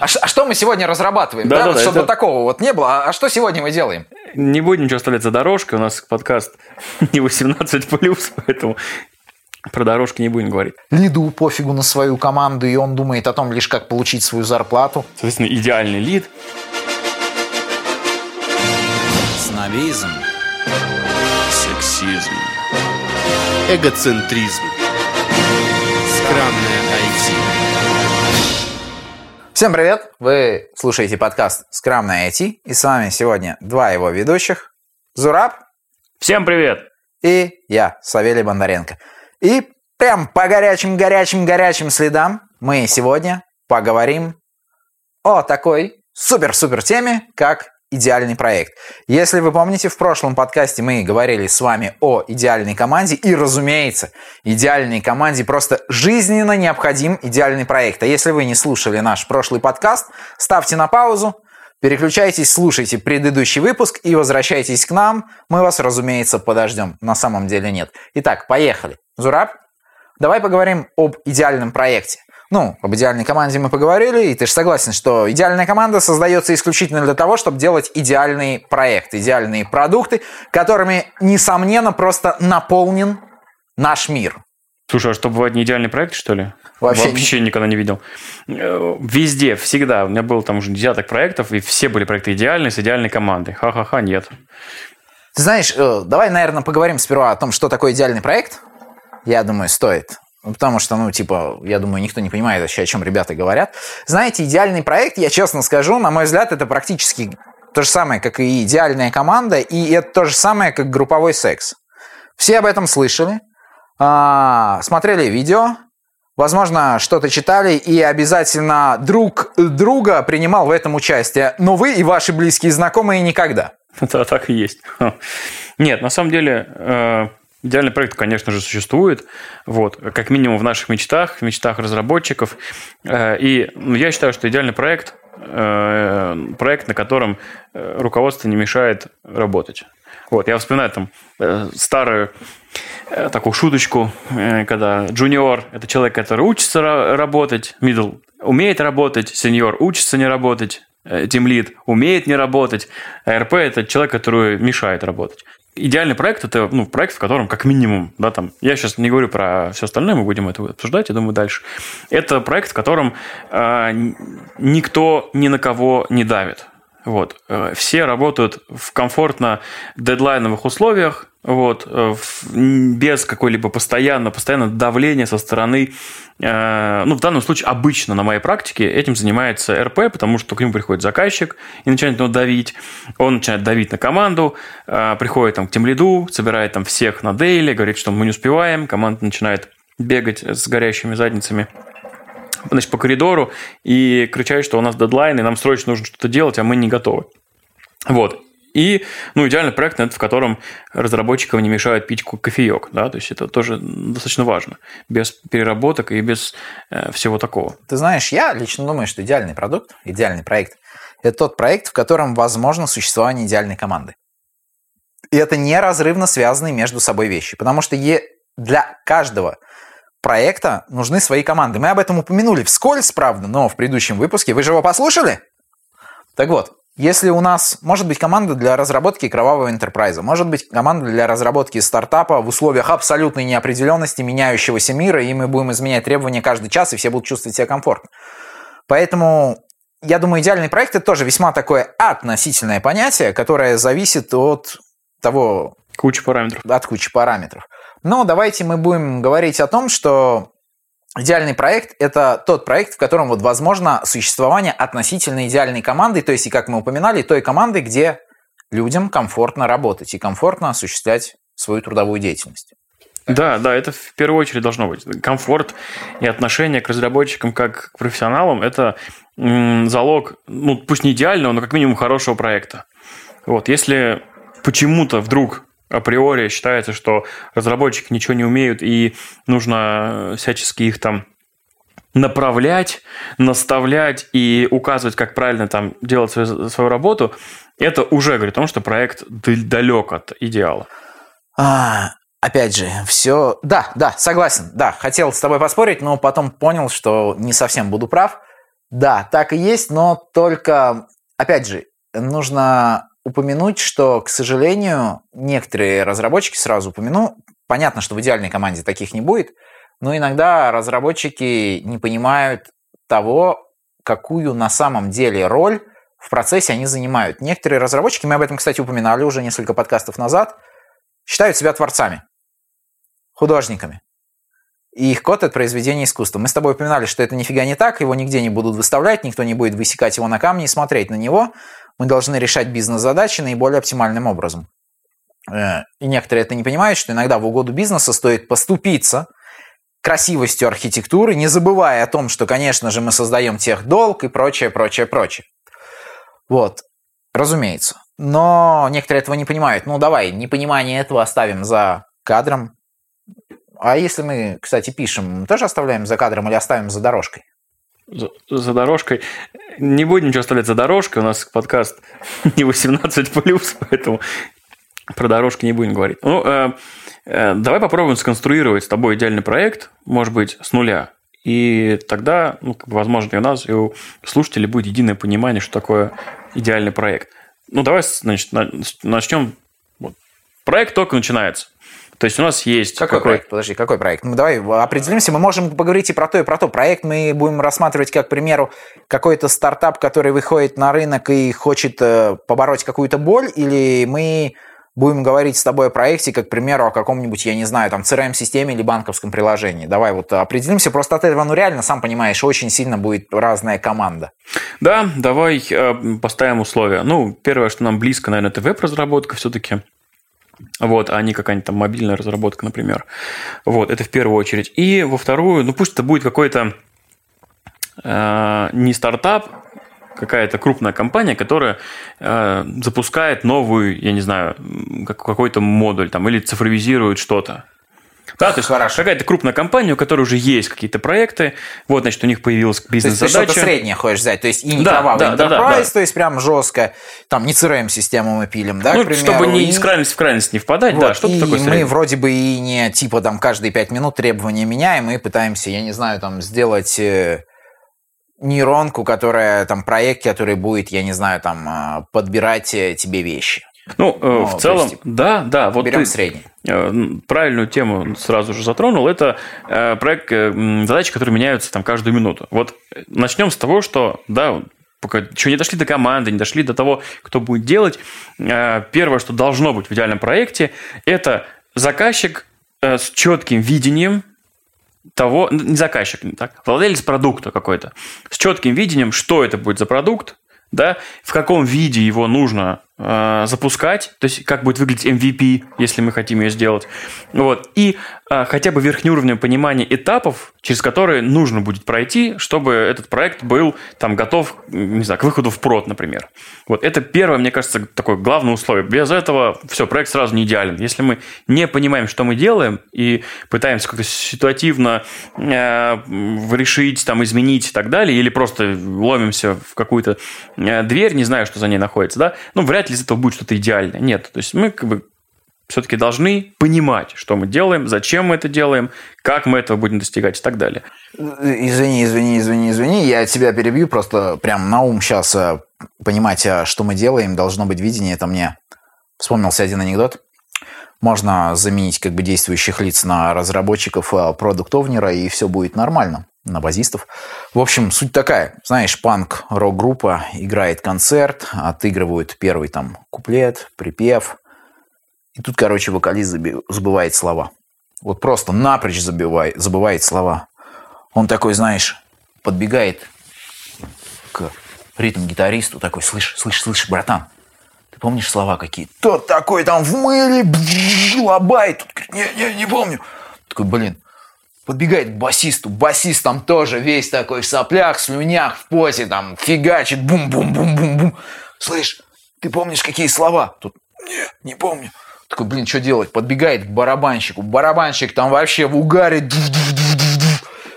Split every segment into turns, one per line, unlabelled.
А, ш- а что мы сегодня разрабатываем?
Да,
Да,
да,
вот
да,
чтобы
это-
такого вот не было. А, а что сегодня мы делаем?
Не будем ничего оставлять за дорожкой, у нас подкаст не 18+, поэтому про дорожки не будем говорить.
Лиду пофигу на свою команду, и он думает о том лишь, как получить свою зарплату.
Соответственно, идеальный лид.
Снобизм.
Сексизм.
Эгоцентризм. Скромное IT.
Всем привет! Вы слушаете подкаст «Скромное IT», и с вами сегодня два его ведущих. Зураб
Всем привет!
и я, Савелий Бондаренко. И прям по горячим-горячим-горячим следам мы сегодня поговорим о такой супер-супер теме, как идеальный проект. Если вы помните, в прошлом подкасте мы говорили с вами о идеальной команде, и, разумеется, идеальной команде просто жизненно необходим идеальный проект. А если вы не слушали наш прошлый подкаст, ставьте на паузу, Переключайтесь, слушайте предыдущий выпуск и возвращайтесь к нам. Мы вас, разумеется, подождем. На самом деле нет. Итак, поехали. Зураб, давай поговорим об идеальном проекте. Ну, об идеальной команде мы поговорили, и ты же согласен, что идеальная команда создается исключительно для того, чтобы делать идеальный проект, идеальные продукты, которыми, несомненно, просто наполнен наш мир.
Слушай, а что, бывает не идеальный проект, что ли?
Вообще
никогда не видел. Э, Везде, всегда. У меня было там уже десяток проектов, и все были проекты идеальные, с идеальной командой. Ха-ха-ха, нет.
Ты знаешь, э, давай, наверное, поговорим сперва о том, что такое идеальный проект. Я думаю, стоит. Ну, Потому что, ну, типа, я думаю, никто не понимает вообще, о чем ребята говорят. Знаете, идеальный проект, я честно скажу, на мой взгляд, это практически то же самое, как и идеальная команда, и это то же самое, как групповой секс. Все об этом слышали, а, смотрели видео, возможно, что-то читали, и обязательно друг друга принимал в этом участие. Но вы и ваши близкие знакомые никогда.
Да, так и есть. Нет, на самом деле, э, идеальный проект, конечно же, существует. Вот, как минимум в наших мечтах, в мечтах разработчиков. Э, И ну, я считаю, что идеальный проект э, проект, на котором э, руководство не мешает работать. Вот, я вспоминаю там старую такую шуточку, когда джуниор – это человек, который учится ра- работать, middle умеет работать, сеньор учится не работать, тимлид умеет не работать, а РП – это человек, который мешает работать. Идеальный проект – это ну, проект, в котором как минимум, да, там, я сейчас не говорю про все остальное, мы будем это обсуждать, я думаю, дальше. Это проект, в котором э, никто ни на кого не давит. Вот. Э, Все работают в комфортно дедлайновых условиях, вот, э, без какой-либо постоянно, постоянно давления со стороны, э, ну, в данном случае обычно на моей практике этим занимается РП, потому что к нему приходит заказчик и начинает его давить, он начинает давить на команду, приходит там к тем лиду, собирает там всех на дейли, говорит, что мы не успеваем, команда начинает бегать с горящими задницами значит, по коридору и кричать, что у нас дедлайн, и нам срочно нужно что-то делать, а мы не готовы. Вот. И, ну, идеальный проект, это в котором разработчикам не мешают пить ко- кофеек, да, то есть это тоже достаточно важно, без переработок и без э, всего такого.
Ты знаешь, я лично думаю, что идеальный продукт, идеальный проект – это тот проект, в котором возможно существование идеальной команды. И это неразрывно связанные между собой вещи. Потому что е- для каждого проекта нужны свои команды. Мы об этом упомянули вскользь, правда, но в предыдущем выпуске. Вы же его послушали? Так вот, если у нас может быть команда для разработки кровавого интерпрайза, может быть команда для разработки стартапа в условиях абсолютной неопределенности меняющегося мира, и мы будем изменять требования каждый час, и все будут чувствовать себя комфортно. Поэтому я думаю, идеальный проект это тоже весьма такое относительное понятие, которое зависит от того,
Куча параметров.
от кучи параметров. Но давайте мы будем говорить о том, что идеальный проект – это тот проект, в котором вот возможно существование относительно идеальной команды, то есть, и как мы упоминали, той команды, где людям комфортно работать и комфортно осуществлять свою трудовую деятельность.
Да, да, это в первую очередь должно быть. Комфорт и отношение к разработчикам как к профессионалам – это залог, ну, пусть не идеального, но как минимум хорошего проекта. Вот, если почему-то вдруг априори считается, что разработчики ничего не умеют и нужно всячески их там направлять, наставлять и указывать, как правильно там делать свою, свою работу, это уже говорит о том, что проект далек от идеала.
А, опять же, все... Да, да, согласен. Да, хотел с тобой поспорить, но потом понял, что не совсем буду прав. Да, так и есть, но только, опять же, нужно упомянуть, что, к сожалению, некоторые разработчики, сразу упомяну, понятно, что в идеальной команде таких не будет, но иногда разработчики не понимают того, какую на самом деле роль в процессе они занимают. Некоторые разработчики, мы об этом, кстати, упоминали уже несколько подкастов назад, считают себя творцами, художниками. И их код – это произведение искусства. Мы с тобой упоминали, что это нифига не так, его нигде не будут выставлять, никто не будет высекать его на камни и смотреть на него. Мы должны решать бизнес-задачи наиболее оптимальным образом. Э, и некоторые это не понимают, что иногда в угоду бизнеса стоит поступиться красивостью архитектуры, не забывая о том, что, конечно же, мы создаем тех долг и прочее, прочее, прочее. Вот, разумеется. Но некоторые этого не понимают. Ну, давай, непонимание этого оставим за кадром. А если мы, кстати, пишем, тоже оставляем за кадром или оставим за дорожкой?
За, дорожкой. Не будем ничего оставлять за дорожкой. У нас подкаст не 18+, поэтому про дорожки не будем говорить. Ну, э, э, давай попробуем сконструировать с тобой идеальный проект, может быть, с нуля. И тогда, ну, возможно, и у нас, и у слушателей будет единое понимание, что такое идеальный проект. Ну, давай, значит, начнем. Вот. Проект только начинается. То есть у нас есть...
Какой, какой проект? Подожди, какой проект? Ну, давай определимся. Мы можем поговорить и про то, и про то. Проект мы будем рассматривать как, к примеру, какой-то стартап, который выходит на рынок и хочет э, побороть какую-то боль, или мы будем говорить с тобой о проекте, как, к примеру, о каком-нибудь, я не знаю, там, CRM-системе или банковском приложении. Давай вот определимся. Просто от этого, ну, реально, сам понимаешь, очень сильно будет разная команда.
Да, давай э, поставим условия. Ну, первое, что нам близко, наверное, это веб-разработка все-таки. Вот, а не какая-нибудь там мобильная разработка, например. Вот, это в первую очередь. И во вторую, ну пусть это будет какой-то э, не стартап, какая-то крупная компания, которая э, запускает новую, я не знаю, какой-то модуль там, или цифровизирует что-то. Да, то есть Хорошо. какая-то крупная компания, у которой уже есть какие-то проекты, вот, значит, у них появилась бизнес-задача. То есть
ты что-то среднее хочешь взять, то есть и не да, кровавый да, enterprise, да, да, то есть прям жестко, там не CRM-систему мы пилим, да,
ну,
примеру.
чтобы не и... из крайности в крайность не впадать, вот, да, что-то
и
такое
среднее. мы вроде бы и не типа там каждые пять минут требования меняем и пытаемся, я не знаю, там сделать э, нейронку, которая там проект, который будет, я не знаю, там а, подбирать э, тебе вещи.
Ну, ну в целом, есть, да, да.
Вот берем ты средний.
Э, правильную тему сразу же затронул. Это э, проект, задачи, которые меняются там каждую минуту. Вот начнем с того, что, да, пока еще не дошли до команды, не дошли до того, кто будет делать. Первое, что должно быть в идеальном проекте, это заказчик с четким видением того, не заказчик, не так, владелец продукта какой-то, с четким видением, что это будет за продукт, да, в каком виде его нужно э, запускать, то есть как будет выглядеть MVP, если мы хотим ее сделать, вот, и э, хотя бы верхнеуровневое понимание этапов, через которые нужно будет пройти, чтобы этот проект был там готов, не знаю, к выходу в прод, например. Вот это первое, мне кажется, такое главное условие. Без этого все, проект сразу не идеален. Если мы не понимаем, что мы делаем, и пытаемся как-то ситуативно э, решить, там, изменить и так далее, или просто ломимся в какую-то э, дверь, не знаю, что за ней находится, да, ну, вряд ли из этого будет что-то идеальное. Нет, то есть мы как бы все-таки должны понимать, что мы делаем, зачем мы это делаем, как мы этого будем достигать и так далее.
Извини, извини, извини, извини, я тебя перебью, просто прям на ум сейчас э, понимать, э, что мы делаем, должно быть видение, это мне вспомнился один анекдот. Можно заменить как бы действующих лиц на разработчиков, э, продуктовнера, и все будет нормально на базистов. В общем, суть такая. Знаешь, панк рок-группа играет концерт, отыгрывают первый там куплет, припев. И тут, короче, вокалист забывает слова. Вот просто напрочь забивает, забывает слова. Он такой, знаешь, подбегает к ритм-гитаристу, такой, слышь, слышь, слышь, братан, ты помнишь слова какие? Тот такой там в мыле, лобает. Тут говорит, не, не, не помню. Такой, блин, подбегает к басисту. Басист там тоже весь такой в соплях, слюнях, в поте, там фигачит, бум-бум-бум-бум-бум. Слышь, ты помнишь, какие слова? Тут, не, не помню. Такой, блин, что делать? Подбегает к барабанщику. Барабанщик там вообще в угаре.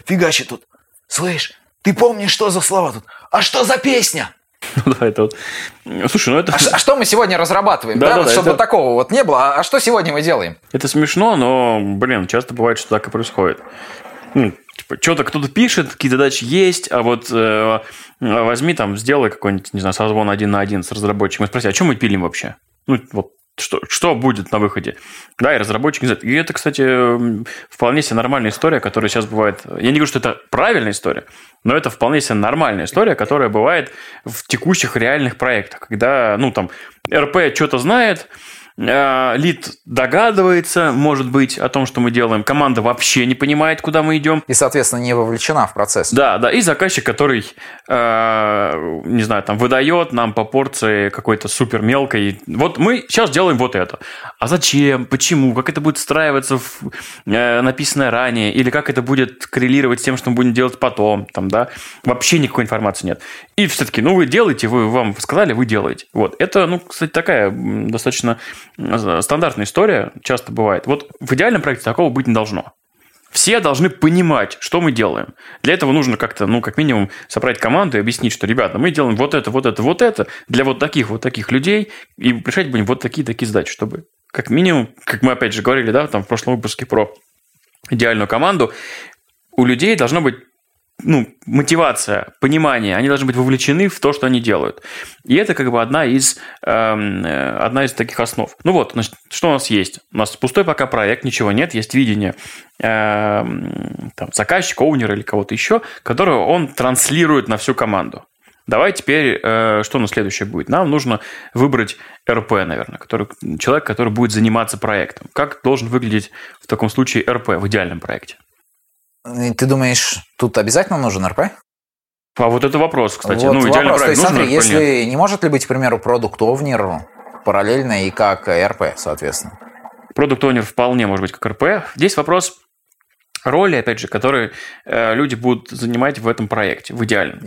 Фигачит тут. Слышь, ты помнишь, что за слова тут? А что за песня?
Ну да, это вот... Слушай, ну это...
А, а что мы сегодня разрабатываем, да? да, да вот, чтобы это... такого вот не было. А, а что сегодня мы делаем?
Это смешно, но, блин, часто бывает, что так и происходит. Ну, Типа, что-то кто-то пишет, какие-то задачи есть, а вот э, возьми там, сделай какой-нибудь, не знаю, созвон один на один с разработчиком и спроси, а что мы пилим вообще? Ну, вот что, что будет на выходе. Да, и разработчик знает. И это, кстати, вполне себе нормальная история, которая сейчас бывает. Я не говорю, что это правильная история, но это вполне себе нормальная история, которая бывает в текущих реальных проектах, когда, ну, там, РП что-то знает, лид догадывается, может быть, о том, что мы делаем. Команда вообще не понимает, куда мы идем.
И, соответственно, не вовлечена в процесс.
Да, да. И заказчик, который, э, не знаю, там выдает нам по порции какой-то супер мелкой. Вот мы сейчас делаем вот это. А зачем? Почему? Как это будет встраиваться в э, написанное ранее? Или как это будет коррелировать с тем, что мы будем делать потом? Там, да? Вообще никакой информации нет. И все-таки, ну, вы делаете, вы вам сказали, вы делаете. Вот. Это, ну, кстати, такая достаточно стандартная история, часто бывает. Вот в идеальном проекте такого быть не должно. Все должны понимать, что мы делаем. Для этого нужно как-то, ну, как минимум, собрать команду и объяснить, что, ребята, мы делаем вот это, вот это, вот это для вот таких, вот таких людей, и решать будем вот такие, такие задачи, чтобы, как минимум, как мы опять же говорили, да, там в прошлом выпуске про идеальную команду, у людей должно быть ну, мотивация, понимание, они должны быть вовлечены в то, что они делают. И это как бы одна из, эм, э, одна из таких основ. Ну вот, значит, что у нас есть? У нас пустой пока проект, ничего нет, есть видение э, там, заказчика, оунера или кого-то еще, которое он транслирует на всю команду. Давай теперь, э, что на следующее будет? Нам нужно выбрать РП, наверное, который, человек, который будет заниматься проектом. Как должен выглядеть в таком случае РП в идеальном проекте?
Ты думаешь, тут обязательно нужен РП?
А вот это вопрос, кстати.
Вот ну, идеально вопрос. То есть, смотри, если не может ли быть, к примеру, продукт овнер параллельно и как РП, соответственно?
Продукт овнер вполне может быть как РП. Здесь вопрос роли, опять же, которые э, люди будут занимать в этом проекте, в идеале.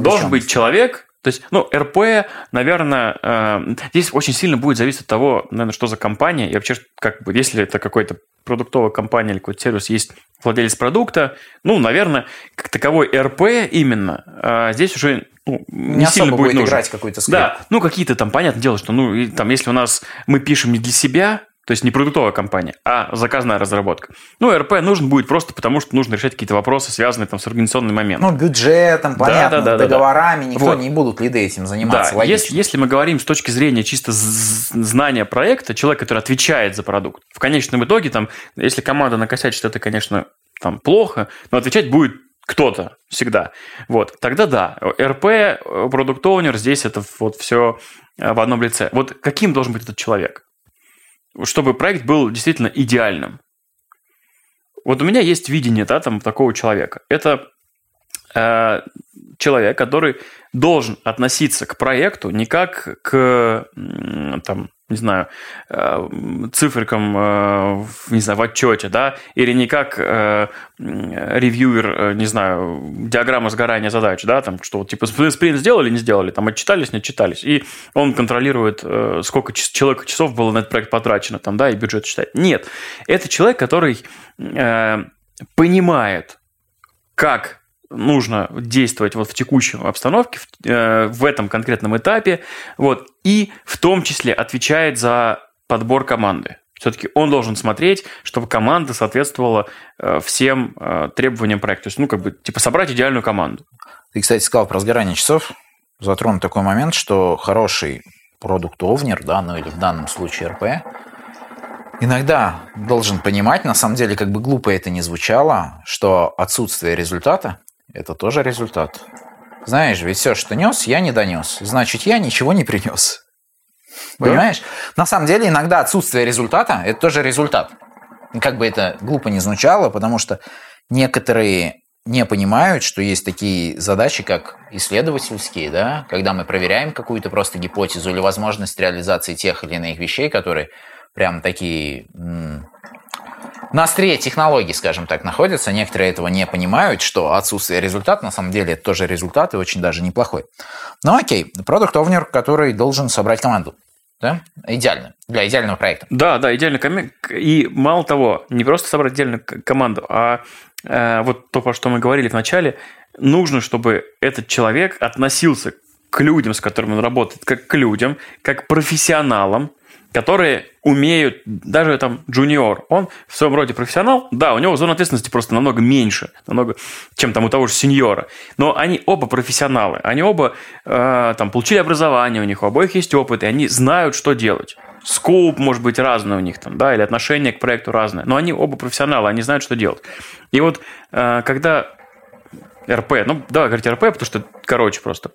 Должен быть человек, то есть, ну, РП, наверное, э, здесь очень сильно будет зависеть от того, наверное, что за компания, и вообще, как бы, если это какой-то продуктовая компания или какой-то сервис, есть владелец продукта, ну, наверное, как таковой РП именно, э, здесь уже ну, не,
не
сильно будет,
будет
нужен.
играть какой-то скрипт.
Да, ну, какие-то там, понятное дело, что, ну, и, там, если у нас мы пишем не для себя, то есть не продуктовая компания, а заказная разработка. Ну, РП нужен будет просто потому, что нужно решать какие-то вопросы, связанные там с организационным моментом.
Ну, бюджетом, понятно, да, да, да, договорами, да. никто вот. не будут лиды этим заниматься.
Да, если, если мы говорим с точки зрения чисто знания проекта, человек, который отвечает за продукт, в конечном итоге, там, если команда накосячит, это, конечно, там плохо, но отвечать будет кто-то всегда. Вот, тогда да, РП, продукт здесь это вот все в одном лице. Вот каким должен быть этот человек? Чтобы проект был действительно идеальным. Вот у меня есть видение да, там, такого человека. Это э, человек, который должен относиться к проекту не как к там, не знаю, э, цифрикам, э, не знаю, в отчете, да, или не как э, ревьюер, не знаю, диаграмма сгорания задач, да, там, что типа, спринт сделали, не сделали, там, отчитались, не отчитались, и он контролирует, сколько человека часов было на этот проект потрачено, там, да, и бюджет считает. Нет, это человек, который понимает, как нужно действовать вот в текущей обстановке, в, э, в этом конкретном этапе, вот, и в том числе отвечает за подбор команды. Все-таки он должен смотреть, чтобы команда соответствовала э, всем э, требованиям проекта. То есть, ну, как бы, типа, собрать идеальную команду.
Ты, кстати, сказал про сгорание часов. Затронул такой момент, что хороший продукт-овнер, да, ну или в данном случае РП, иногда должен понимать, на самом деле, как бы глупо это ни звучало, что отсутствие результата это тоже результат. Знаешь, ведь все, что нес, я не донес. Значит, я ничего не принес. Понимаешь? Да? На самом деле, иногда отсутствие результата – это тоже результат. Как бы это глупо не звучало, потому что некоторые не понимают, что есть такие задачи, как исследовательские, да, когда мы проверяем какую-то просто гипотезу или возможность реализации тех или иных вещей, которые прям такие на острие технологий, скажем так, находятся. Некоторые этого не понимают, что отсутствие результата, на самом деле, это тоже результат и очень даже неплохой. Ну окей, продукт овнер который должен собрать команду. Да? Идеально. Для идеального проекта.
Да, да, идеально. И мало того, не просто собрать идеальную команду, а э, вот то, про что мы говорили в начале, нужно, чтобы этот человек относился к людям, с которыми он работает, как к людям, как к профессионалам, которые умеют, даже там джуниор, он в своем роде профессионал, да, у него зона ответственности просто намного меньше, намного, чем там у того же сеньора, но они оба профессионалы, они оба э, там получили образование, у них у обоих есть опыт, и они знают, что делать. Скоуп может быть разный у них там, да, или отношение к проекту разное, но они оба профессионалы, они знают, что делать. И вот э, когда РП, ну, давай говорить РП, потому что короче просто,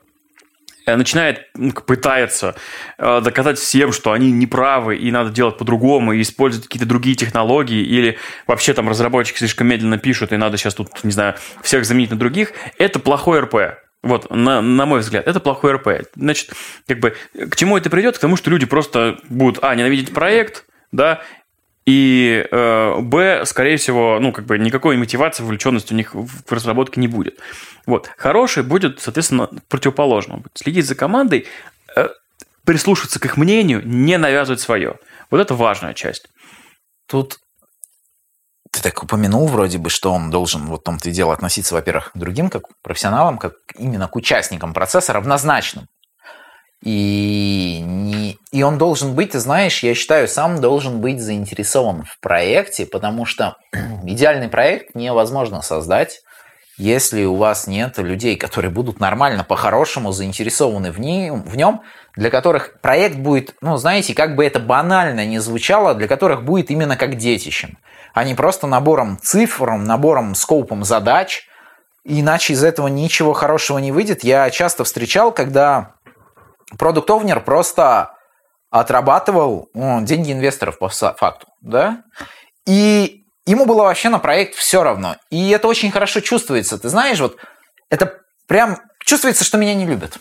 начинает, ну, пытается э, доказать всем, что они неправы и надо делать по-другому, и использовать какие-то другие технологии, или вообще там разработчики слишком медленно пишут, и надо сейчас тут, не знаю, всех заменить на других, это плохой РП. Вот, на, на мой взгляд, это плохой РП. Значит, как бы, к чему это придет? К тому, что люди просто будут, а, ненавидеть проект, да, и э, Б, скорее всего, ну, как бы никакой мотивации, вовлеченности у них в разработке не будет. Вот. Хороший будет, соответственно, противоположным. Следить за командой, э, прислушиваться к их мнению, не навязывать свое. Вот это важная часть.
Тут ты так упомянул вроде бы, что он должен вот в том-то и дело относиться, во-первых, к другим, как к профессионалам, как именно к участникам процесса равнозначным. И, не, и он должен быть, знаешь, я считаю, сам должен быть заинтересован в проекте, потому что идеальный проект невозможно создать, если у вас нет людей, которые будут нормально, по-хорошему заинтересованы в, нем, в нем, для которых проект будет, ну, знаете, как бы это банально не звучало, для которых будет именно как детищем, а не просто набором цифр, набором, скопом задач, иначе из этого ничего хорошего не выйдет. Я часто встречал, когда продукт овнер просто отрабатывал деньги инвесторов по факту, да, и ему было вообще на проект все равно. И это очень хорошо чувствуется. Ты знаешь, вот это прям чувствуется, что меня не любят.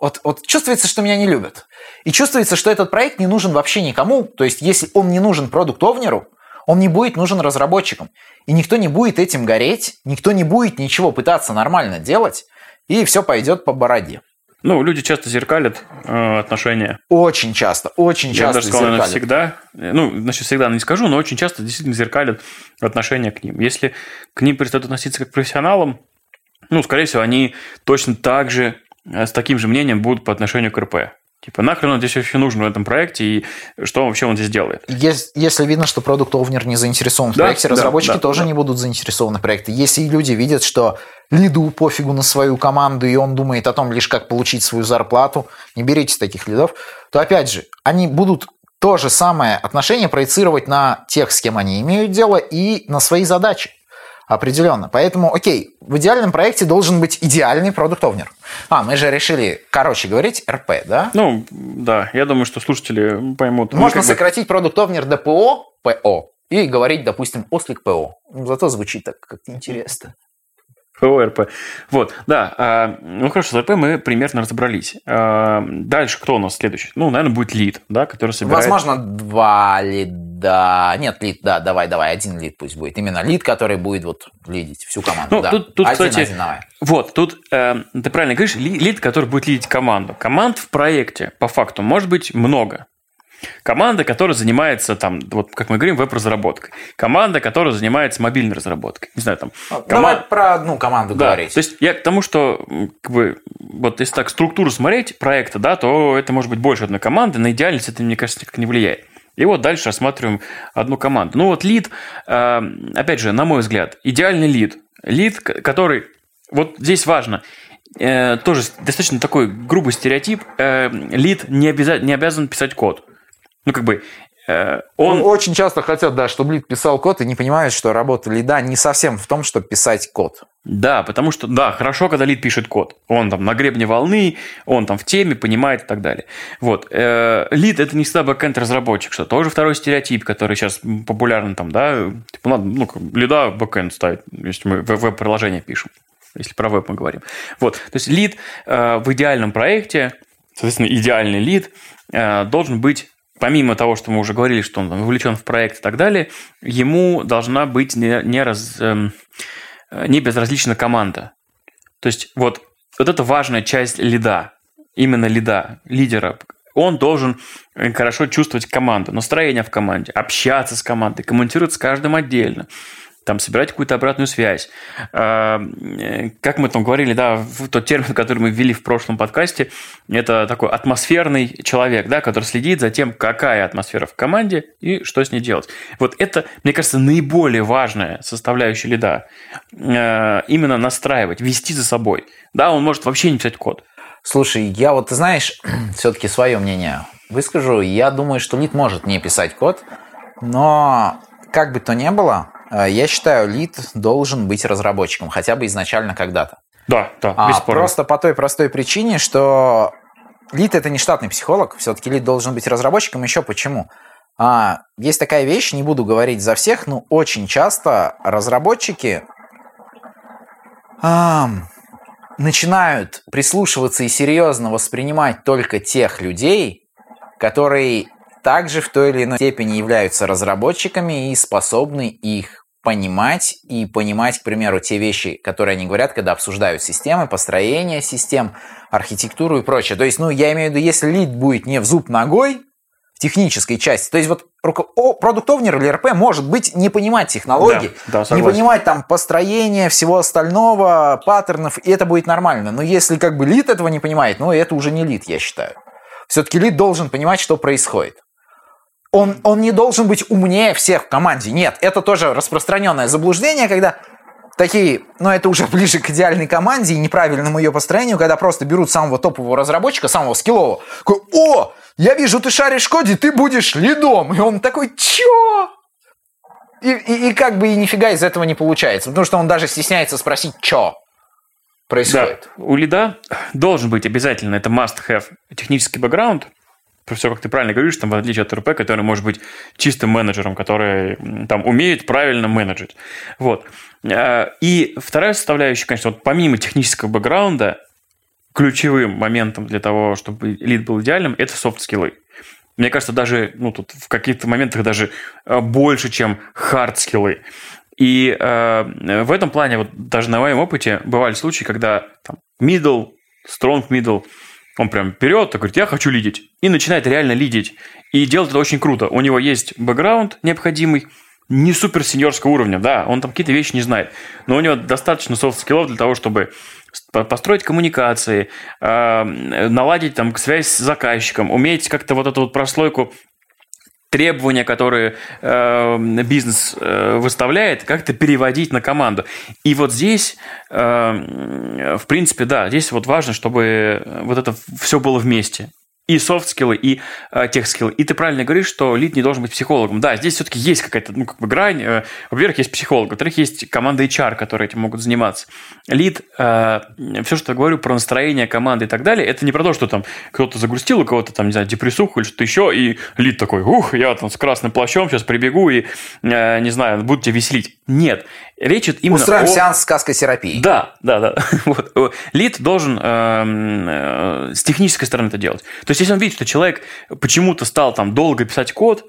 Вот, вот чувствуется, что меня не любят. И чувствуется, что этот проект не нужен вообще никому. То есть, если он не нужен продукт-овнеру, он не будет нужен разработчикам. И никто не будет этим гореть, никто не будет ничего пытаться нормально делать, и все пойдет по бороде.
Ну, люди часто зеркалят э, отношения.
Очень часто, очень часто.
Я даже сказал, зеркалят. всегда. Ну, значит, всегда не скажу, но очень часто действительно зеркалят отношения к ним. Если к ним перестают относиться как к профессионалам, ну, скорее всего, они точно так же э, с таким же мнением будут по отношению к РП. Типа, нахрен он здесь вообще нужен в этом проекте, и что вообще он здесь делает?
Если, если видно, что продукт овнер не заинтересован в да, проекте, разработчики да, тоже да. не будут заинтересованы в проекте. Если люди видят, что лиду пофигу на свою команду, и он думает о том лишь, как получить свою зарплату, не берите таких лидов, то опять же, они будут то же самое отношение проецировать на тех, с кем они имеют дело, и на свои задачи. Определенно. Поэтому, окей, в идеальном проекте должен быть идеальный продукт овнер А, мы же решили, короче говорить, РП, да?
Ну, да, я думаю, что слушатели поймут.
Ну, Можно сократить бы... продукт овнер до ПО, ПО, и говорить, допустим, ослик ПО. Зато звучит так как-то интересно.
ОРП. Вот, да. А, ну хорошо, с РП мы примерно разобрались. А, дальше кто у нас следующий? Ну, наверное, будет лид, да, который собирает...
Возможно, два лида. Нет, лид, да, давай, давай, один лид пусть будет. Именно лид, который будет вот лидить всю команду. Ну, да.
тут, тут один, кстати, один, давай. вот, тут э, ты правильно говоришь, лид, который будет лидить команду. Команд в проекте, по факту, может быть много. Команда, которая занимается, там, вот как мы говорим, веб-разработкой. Команда, которая занимается мобильной разработкой. Не знаю, там...
Команд... Давай про одну команду
да.
говорить.
То есть я к тому, что как бы, вот если так структуру смотреть проекта, да, то это может быть больше одной команды. На идеальность это, мне кажется, никак не влияет. И вот дальше рассматриваем одну команду. Ну вот лид, э, опять же, на мой взгляд, идеальный лид. Лид, который... Вот здесь важно, э, тоже достаточно такой грубый стереотип. Э, лид не, обяза- не обязан писать код. Ну, как бы,
он... Ну, очень часто хотят, да, чтобы лид писал код и не понимают, что работа лида не совсем в том, чтобы писать код.
Да, потому что, да, хорошо, когда лид пишет код. Он там на гребне волны, он там в теме, понимает и так далее. Вот. Э, лид – это не всегда бэкэнд-разработчик, что тоже второй стереотип, который сейчас популярен там, да, типа, надо, ну, лида бэкэнд ставить, если мы веб-приложение пишем, если про веб мы говорим. Вот. То есть лид э, в идеальном проекте, соответственно, идеальный лид должен быть помимо того, что мы уже говорили, что он вовлечен в проект и так далее, ему должна быть не, не, раз, э, не безразлична команда. То есть вот, вот это важная часть лида, именно лида, лидера. Он должен э, хорошо чувствовать команду, настроение в команде, общаться с командой, коммуницировать с каждым отдельно там, собирать какую-то обратную связь. А, э, как мы там говорили, да, тот термин, который мы ввели в прошлом подкасте, это такой атмосферный человек, да, который следит за тем, какая атмосфера в команде и что с ней делать. Вот это, мне кажется, наиболее важная составляющая лида. Э, именно настраивать, вести за собой. Да, он может вообще не писать код.
Слушай, я вот, ты знаешь, все-таки свое мнение выскажу. Я думаю, что лид может не писать код, но как бы то ни было, я считаю, лид должен быть разработчиком, хотя бы изначально когда-то.
Да, да,
а, Просто по той простой причине, что лид это не штатный психолог, все-таки лид должен быть разработчиком. Еще почему? А, есть такая вещь, не буду говорить за всех, но очень часто разработчики а, начинают прислушиваться и серьезно воспринимать только тех людей, которые также в той или иной степени являются разработчиками и способны их понимать и понимать, к примеру, те вещи, которые они говорят, когда обсуждают системы, построение систем, архитектуру и прочее. То есть, ну, я имею в виду, если лид будет не в зуб ногой, в технической части. То есть вот продукт-овнер или РП может быть не понимать технологии, да, да, не понимать там построение всего остального, паттернов, и это будет нормально. Но если как бы лид этого не понимает, ну это уже не лид, я считаю. Все-таки лид должен понимать, что происходит. Он, он не должен быть умнее всех в команде. Нет, это тоже распространенное заблуждение, когда такие, ну это уже ближе к идеальной команде и неправильному ее построению, когда просто берут самого топового разработчика, самого скиллового, такой, о, я вижу, ты шаришь в коде, ты будешь лидом. И он такой, чё? И, и, и как бы и нифига из этого не получается, потому что он даже стесняется спросить, чё происходит.
Да, у лида должен быть обязательно, это must-have, технический бэкграунд, все, как ты правильно говоришь, там, в отличие от РП, который может быть чистым менеджером, который там умеет правильно менеджить. Вот. А, и вторая составляющая, конечно, вот помимо технического бэкграунда, ключевым моментом для того, чтобы лид был идеальным, это софт-скиллы. Мне кажется, даже ну, тут в каких-то моментах даже а, больше, чем хард-скиллы. И э, в этом плане, вот даже на моем опыте, бывали случаи, когда там, middle, strong middle – он прям вперед, так говорит, я хочу лидить. И начинает реально лидить. И делает это очень круто. У него есть бэкграунд необходимый, не супер сеньорского уровня, да, он там какие-то вещи не знает, но у него достаточно софт-скиллов для того, чтобы построить коммуникации, а, наладить там связь с заказчиком, уметь как-то вот эту вот прослойку требования, которые э, бизнес э, выставляет, как-то переводить на команду. И вот здесь, э, в принципе, да, здесь вот важно, чтобы вот это все было вместе и софт-скиллы, и э, тех-скиллы. И ты правильно говоришь, что лид не должен быть психологом. Да, здесь все-таки есть какая-то ну, как бы грань. Э, во-первых, есть психолог, во-вторых, есть команда HR, которые этим могут заниматься. Лид, э, все, что я говорю про настроение команды и так далее, это не про то, что там кто-то загрустил, у кого-то там, не знаю, депрессуху или что-то еще, и лид такой, ух, я там с красным плащом сейчас прибегу и, э, не знаю, буду тебя веселить. Нет, речь идет именно
Устроим о... сеанс сказкотерапии.
Да, да, да. вот. Лид должен э, э, с технической стороны это делать. То есть, если он видит, что человек почему-то стал там долго писать код,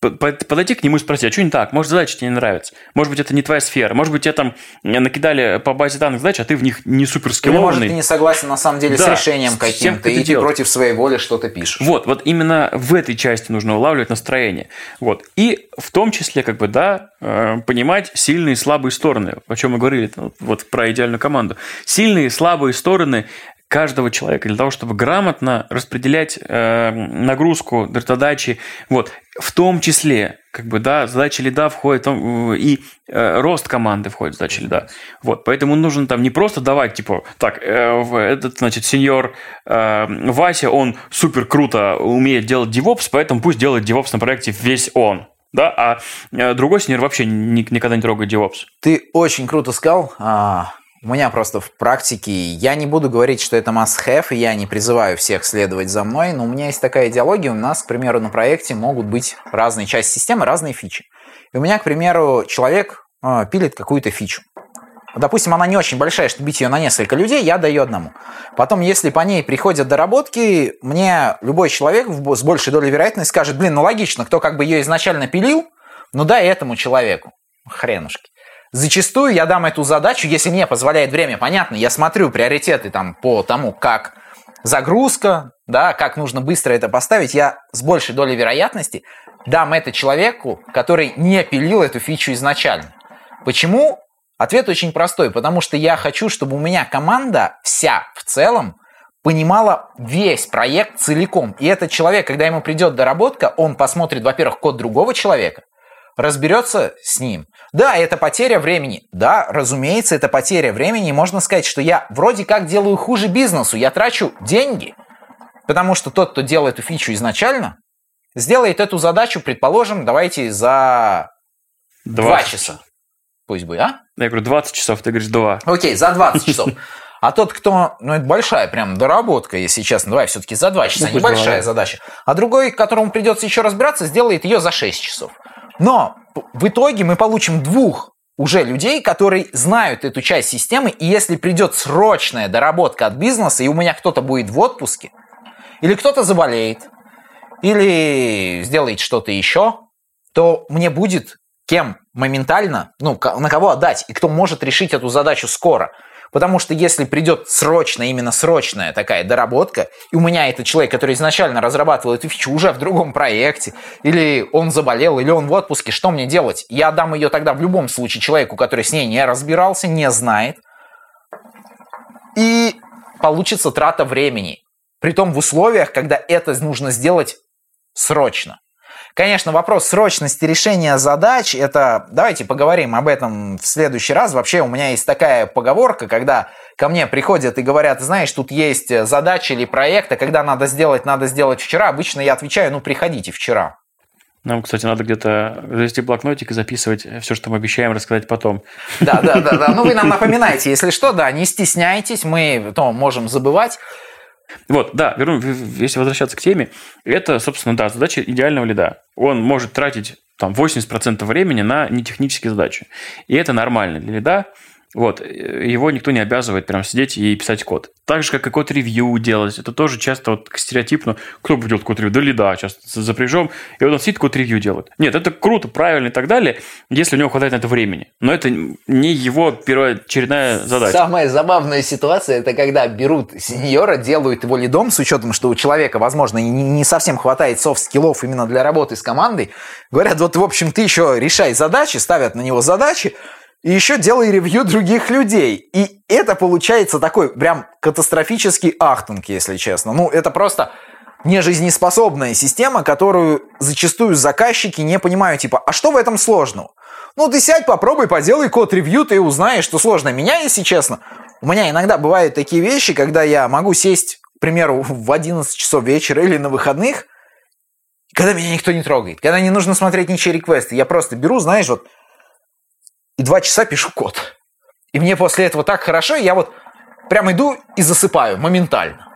подойти к нему и спросить, а что не так? Может, задача тебе не нравится? Может быть, это не твоя сфера? Может быть, тебе там накидали по базе данных задач, а ты в них не супер скиллованный?
Или, может, ты не согласен на самом деле да, с решением каким-то, и ты против своей воли что-то пишешь.
Вот, вот именно в этой части нужно улавливать настроение. Вот. И в том числе, как бы, да, э, понимать сильные и слабые стороны, о чем мы говорили вот про идеальную команду. Сильные и слабые стороны каждого человека для того, чтобы грамотно распределять э, нагрузку, задачи. Вот. В том числе, как бы, да, задача лида входит, и э, рост команды входит в задачи лида. Вот. Поэтому нужно там не просто давать, типа, так, э, этот, значит, сеньор э, Вася, он супер круто умеет делать DevOps, поэтому пусть делает DevOps на проекте весь он да, а другой сеньор вообще никогда не трогает DevOps.
Ты очень круто сказал. А, у меня просто в практике, я не буду говорить, что это must-have, и я не призываю всех следовать за мной, но у меня есть такая идеология, у нас, к примеру, на проекте могут быть разные части системы, разные фичи. И у меня, к примеру, человек э, пилит какую-то фичу. Допустим, она не очень большая, чтобы бить ее на несколько людей, я даю одному. Потом, если по ней приходят доработки, мне любой человек с большей долей вероятности скажет, блин, ну логично, кто как бы ее изначально пилил, ну дай этому человеку. Хренушки. Зачастую я дам эту задачу, если мне позволяет время, понятно, я смотрю приоритеты там по тому, как загрузка, да, как нужно быстро это поставить, я с большей долей вероятности дам это человеку, который не пилил эту фичу изначально. Почему? Ответ очень простой, потому что я хочу, чтобы у меня команда вся в целом понимала весь проект целиком. И этот человек, когда ему придет доработка, он посмотрит, во-первых, код другого человека, разберется с ним. Да, это потеря времени. Да, разумеется, это потеря времени. Можно сказать, что я вроде как делаю хуже бизнесу. Я трачу деньги, потому что тот, кто делал эту фичу изначально, сделает эту задачу, предположим, давайте за 2 часа. Пусть будет, а?
Я говорю, 20 часов, ты говоришь 2.
Окей, за 20 часов. А тот, кто, ну это большая прям доработка, если честно, давай все-таки за 2 часа,
Ну,
небольшая задача. А другой, которому придется еще разбираться, сделает ее за 6 часов. Но в итоге мы получим двух уже людей, которые знают эту часть системы, и если придет срочная доработка от бизнеса, и у меня кто-то будет в отпуске, или кто-то заболеет, или сделает что-то еще, то мне будет кем моментально, ну, на кого отдать, и кто может решить эту задачу скоро. Потому что если придет срочно, именно срочная такая доработка, и у меня этот человек, который изначально разрабатывал эту фичу уже в другом проекте, или он заболел, или он в отпуске, что мне делать? Я отдам ее тогда в любом случае человеку, который с ней не разбирался, не знает. И получится трата времени. Притом в условиях, когда это нужно сделать срочно. Конечно, вопрос срочности решения задач, это, давайте поговорим об этом в следующий раз. Вообще у меня есть такая поговорка, когда ко мне приходят и говорят, знаешь, тут есть задача или проект, а когда надо сделать, надо сделать вчера. Обычно я отвечаю, ну приходите вчера.
Нам, кстати, надо где-то завести блокнотик и записывать все, что мы обещаем рассказать потом.
Да, да, да, да. Ну вы нам напоминаете, если что, да, не стесняйтесь, мы то можем забывать.
Вот, да, верну, если возвращаться к теме, это, собственно, да, задача идеального лида. Он может тратить там 80% времени на нетехнические задачи. И это нормально для лида. Вот, его никто не обязывает прям сидеть и писать код. Так же, как и код-ревью делать. Это тоже часто вот стереотипно. Кто будет делать код-ревью? Да лида часто запряжем. И вот он сидит код-ревью делает. Нет, это круто, правильно и так далее, если у него хватает на это времени. Но это не его первоочередная задача.
Самая забавная ситуация, это когда берут сеньора, делают его лидом, с учетом, что у человека, возможно, не совсем хватает софт-скиллов именно для работы с командой. Говорят, вот, в общем, ты еще решай задачи, ставят на него задачи, и еще делай ревью других людей. И это получается такой прям катастрофический ахтунг, если честно. Ну, это просто нежизнеспособная система, которую зачастую заказчики не понимают, типа, а что в этом сложного? Ну, ты сядь, попробуй, поделай код-ревью, ты узнаешь, что сложно. Меня, если честно, у меня иногда бывают такие вещи, когда я могу сесть, к примеру, в 11 часов вечера или на выходных, когда меня никто не трогает, когда не нужно смотреть ничьи реквесты, я просто беру, знаешь, вот, и два часа пишу код. И мне после этого так хорошо, я вот прям иду и засыпаю моментально.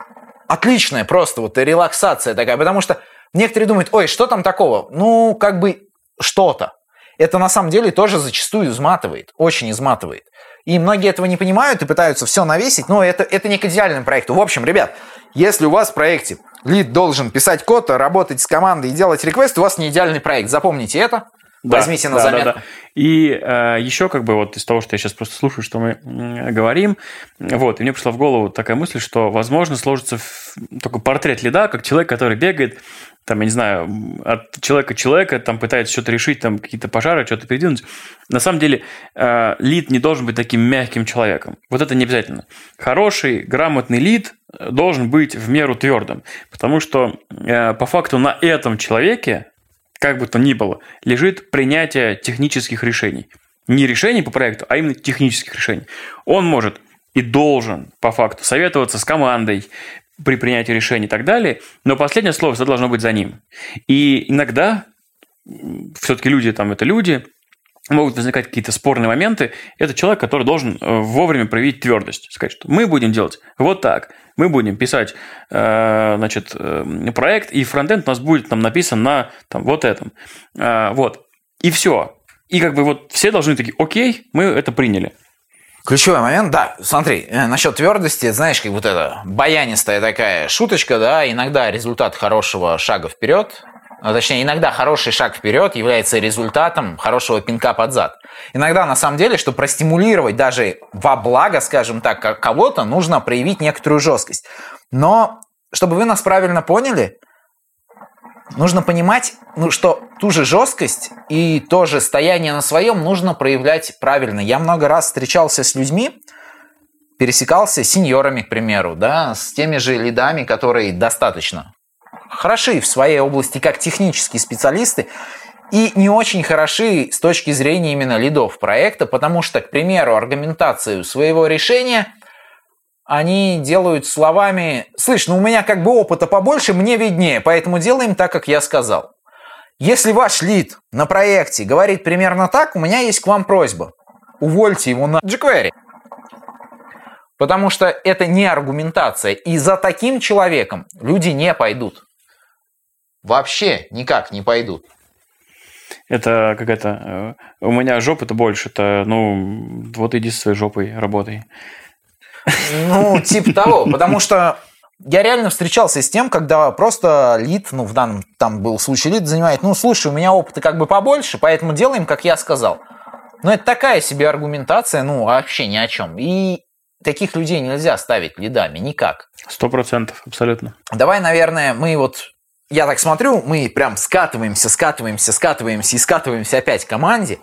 Отличная просто вот релаксация такая, потому что некоторые думают, ой, что там такого? Ну, как бы что-то. Это на самом деле тоже зачастую изматывает, очень изматывает. И многие этого не понимают и пытаются все навесить, но это, это не к идеальному проекту. В общем, ребят, если у вас в проекте лид должен писать код, работать с командой и делать реквесты, у вас не идеальный проект. Запомните это.
Да,
Возьмите на
да,
заметку.
да, да. И э, еще как бы вот из того, что я сейчас просто слушаю, что мы говорим, вот, и мне пришла в голову такая мысль, что, возможно, сложится такой портрет лида, как человек, который бегает, там, я не знаю, от человека к человеку, там, пытается что-то решить, там, какие-то пожары, что-то передвинуть. На самом деле, э, лид не должен быть таким мягким человеком. Вот это не обязательно. Хороший, грамотный лид э, должен быть в меру твердым, потому что э, по факту на этом человеке как бы то ни было, лежит принятие технических решений. Не решений по проекту, а именно технических решений. Он может и должен, по факту, советоваться с командой при принятии решений и так далее, но последнее слово всегда должно быть за ним. И иногда, все-таки люди там это люди, могут возникать какие-то спорные моменты, это человек, который должен э, вовремя проявить твердость. Сказать, что мы будем делать вот так. Мы будем писать э, значит, э, проект, и фронтенд у нас будет там написан на там, вот этом. Э, Вот. И все. И как бы вот все должны такие, окей, мы это приняли.
Ключевой момент, да, смотри, насчет твердости, знаешь, как вот эта баянистая такая шуточка, да, иногда результат хорошего шага вперед, а точнее, иногда хороший шаг вперед является результатом хорошего пинка под зад. Иногда, на самом деле, чтобы простимулировать даже во благо, скажем так, ко- кого-то, нужно проявить некоторую жесткость. Но, чтобы вы нас правильно поняли, нужно понимать, ну, что ту же жесткость и то же стояние на своем нужно проявлять правильно. Я много раз встречался с людьми, пересекался с сеньорами, к примеру, да, с теми же лидами, которые достаточно хороши в своей области как технические специалисты, и не очень хороши с точки зрения именно лидов проекта, потому что, к примеру, аргументацию своего решения они делают словами «Слышь, ну у меня как бы опыта побольше, мне виднее, поэтому делаем так, как я сказал». Если ваш лид на проекте говорит примерно так, у меня есть к вам просьба. Увольте его на jQuery. Потому что это не аргументация. И за таким человеком люди не пойдут. Вообще никак не пойдут.
Это какая-то... э, У меня жопа-то больше. Это, ну, вот иди со своей жопой работай.
Ну, типа того. Потому что я реально встречался с тем, когда просто лид, ну, в данном там был случай лид, занимает, ну, слушай, у меня опыта как бы побольше, поэтому делаем, как я сказал. Но это такая себе аргументация, ну, вообще ни о чем. И таких людей нельзя ставить лидами, никак.
Сто процентов, абсолютно.
Давай, наверное, мы вот, я так смотрю, мы прям скатываемся, скатываемся, скатываемся и скатываемся опять к команде.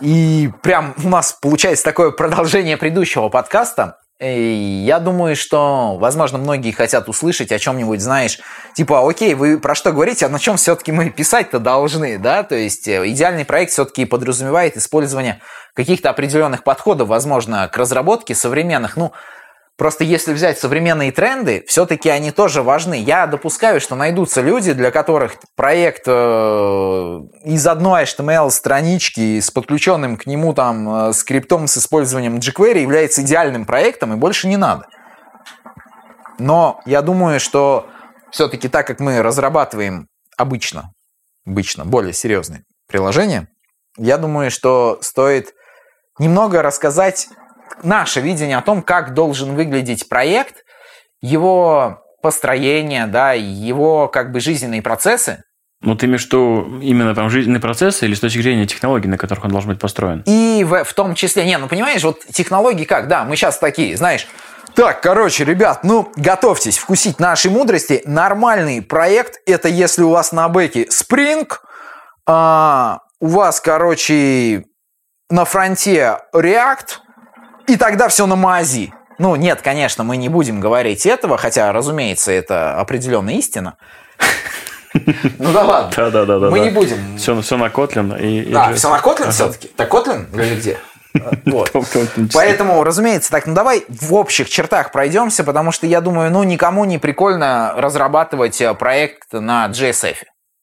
И прям у нас получается такое продолжение предыдущего подкаста. И я думаю, что, возможно, многие хотят услышать о чем-нибудь, знаешь, типа, окей, вы про что говорите, а на чем все-таки мы писать-то должны, да? То есть э, идеальный проект все-таки подразумевает использование каких-то определенных подходов, возможно, к разработке современных. Ну, просто если взять современные тренды, все-таки они тоже важны. Я допускаю, что найдутся люди, для которых проект э, из одной HTML-странички с подключенным к нему там э, скриптом с использованием jQuery является идеальным проектом и больше не надо. Но я думаю, что все-таки так как мы разрабатываем обычно, обычно более серьезные приложения, я думаю, что стоит немного рассказать наше видение о том, как должен выглядеть проект, его построение, да, его как бы жизненные процессы,
Ну, ты имеешь в виду именно там жизненные процессы или с точки зрения технологий, на которых он должен быть построен?
И в, в том числе, не, ну понимаешь, вот технологии как, да, мы сейчас такие, знаешь, так, короче, ребят, ну, готовьтесь вкусить нашей мудрости. Нормальный проект – это если у вас на бэке Spring, а, у вас, короче, на фронте React, и тогда все на мази. Ну, нет, конечно, мы не будем говорить этого, хотя, разумеется, это определенная истина. Ну да ладно.
Да, да, да, да.
Мы не будем.
Все, все на и, и
Да, все на
Ага.
все-таки. Так Kotlin или где? Вот. Поэтому, разумеется, так, ну давай в общих чертах пройдемся, потому что я думаю, ну никому не прикольно разрабатывать э, проект на JSF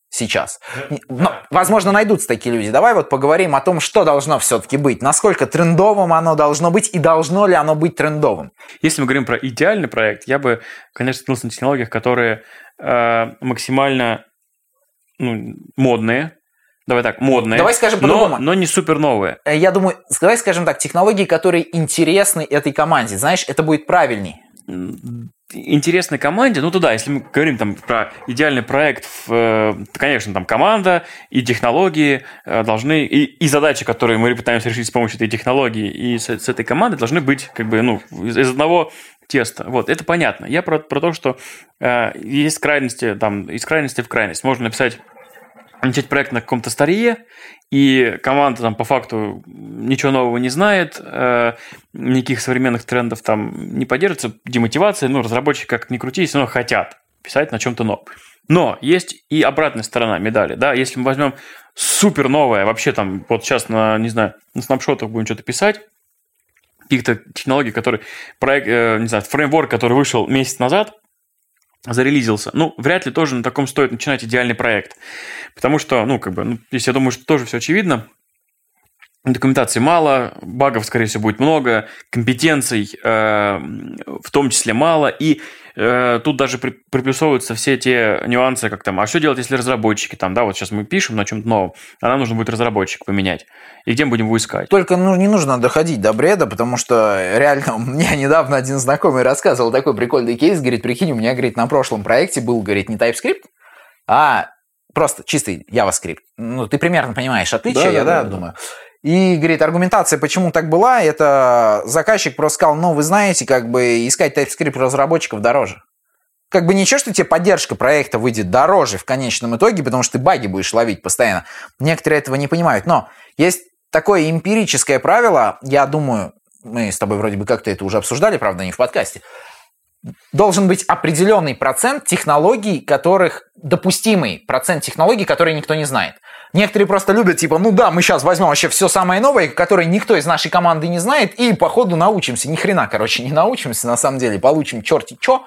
сейчас. Но, возможно, найдутся такие люди. Давай вот поговорим о том, что должно все-таки быть, насколько трендовым оно должно быть и должно ли оно быть трендовым.
Если мы говорим про идеальный проект, я бы, конечно, остановился на технологиях, которые э, максимально ну, модные. Давай так, модные.
Давай скажем
но,
по-другому.
но не супер новые.
Э, Я думаю, давай скажем так, технологии, которые интересны этой команде. Знаешь, это будет правильней.
Интересной команде, ну туда, если мы говорим там про идеальный проект, э, конечно, там команда и технологии э, должны, и, и задачи, которые мы пытаемся решить с помощью этой технологии и с, с этой командой, должны быть как бы, ну, из, из одного теста. Вот, это понятно. Я про, про то, что э, есть крайности, там, из крайности в крайность. Можно написать начать проект на каком-то старье, и команда там по факту ничего нового не знает, э, никаких современных трендов там не поддерживается, демотивация, ну, разработчики, как ни крути, все равно хотят писать на чем-то новом. Но есть и обратная сторона медали, да, если мы возьмем супер новое, вообще там, вот сейчас на, не знаю, на снапшотах будем что-то писать, каких-то технологий, которые, проект, э, не знаю, фреймворк, который вышел месяц назад, зарелизился. Ну, вряд ли тоже на таком стоит начинать идеальный проект. Потому что, ну, как бы, ну, здесь я думаю, что тоже все очевидно. Документации мало, багов, скорее всего, будет много, компетенций э, в том числе мало, и тут даже при, приплюсовываются все те нюансы, как там, а что делать, если разработчики там, да, вот сейчас мы пишем на чем-то новом, а нам нужно будет разработчик поменять, и где мы будем его искать?
Только ну, не нужно доходить до бреда, потому что реально меня недавно один знакомый рассказывал такой прикольный кейс, говорит, прикинь, у меня, говорит, на прошлом проекте был, говорит, не TypeScript, а просто чистый JavaScript. Ну, ты примерно понимаешь отличия,
Да,
я,
да,
да,
да, да.
И, говорит, аргументация, почему так была, это заказчик просто сказал, ну, вы знаете, как бы искать TypeScript разработчиков дороже. как бы ничего, что тебе поддержка проекта выйдет дороже в конечном итоге, потому что ты баги будешь ловить постоянно. Некоторые этого не понимают. Но есть такое эмпирическое правило, я думаю, мы с тобой вроде бы как-то это уже обсуждали, правда, не в подкасте. Должен быть определенный процент технологий, которых допустимый процент технологий, которые никто не знает. Некоторые просто любят, типа, ну да, мы сейчас возьмем вообще все самое новое, которое никто из нашей команды не знает, и по ходу научимся. Ни хрена, короче, не научимся, на самом деле, получим черти что.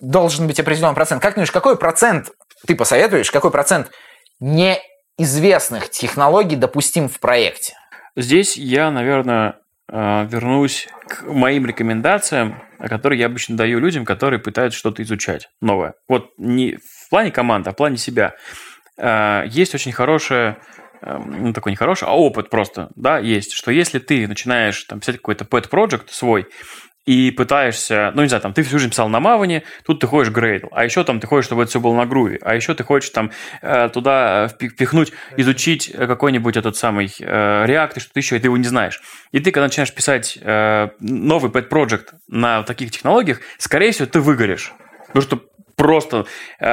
Должен быть определенный процент. Как думаешь, какой процент ты посоветуешь, какой процент неизвестных технологий допустим в проекте?
Здесь я, наверное, э, вернусь к моим рекомендациям, которые я обычно даю людям, которые пытаются что-то изучать новое. Вот не в плане команды, а в плане себя. Э, есть очень хорошая ну, такой нехороший, а опыт просто, да, есть, что если ты начинаешь там писать какой-то pet project свой, и пытаешься, ну, не знаю, там, ты всю жизнь писал на Маване, тут ты ходишь Gradle, а еще там ты хочешь, чтобы это все было на груве, а еще ты хочешь там э, туда впихнуть, изучить какой-нибудь этот самый э, React и что-то еще, и ты его не знаешь. И ты, когда начинаешь писать новый pet project на таких технологиях, скорее всего, ты выгоришь. Потому что просто э,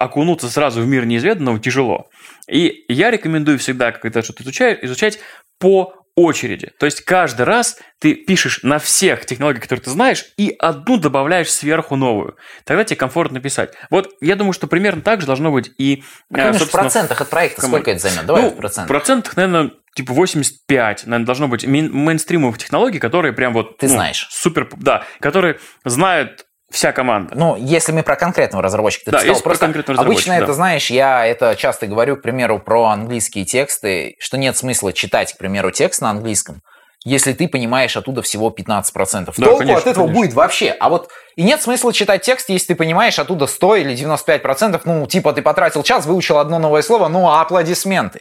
окунуться сразу в мир неизведанного тяжело. И я рекомендую всегда, когда что-то изучать, изучать по очереди. То есть каждый раз ты пишешь на всех технологиях, которые ты знаешь, и одну добавляешь сверху новую. Тогда тебе комфортно писать. Вот я думаю, что примерно так же должно быть и...
А, в процентах от проекта кому... сколько это займет? Давай ну, в процентах.
В процентах, наверное, типа 85, наверное, должно быть мейнстримовых технологий, которые прям вот...
Ты ну, знаешь.
Супер, да, которые знают вся команда.
Ну, если мы про конкретного разработчика, ты
да,
сказал,
просто про конкретного
обычно
да.
это, знаешь, я это часто говорю, к примеру, про английские тексты, что нет смысла читать, к примеру, текст на английском, если ты понимаешь оттуда всего 15%. Да, Толку конечно, от этого конечно. будет вообще. А вот и нет смысла читать текст, если ты понимаешь оттуда 100 или 95%, ну, типа ты потратил час, выучил одно новое слово, ну, а аплодисменты.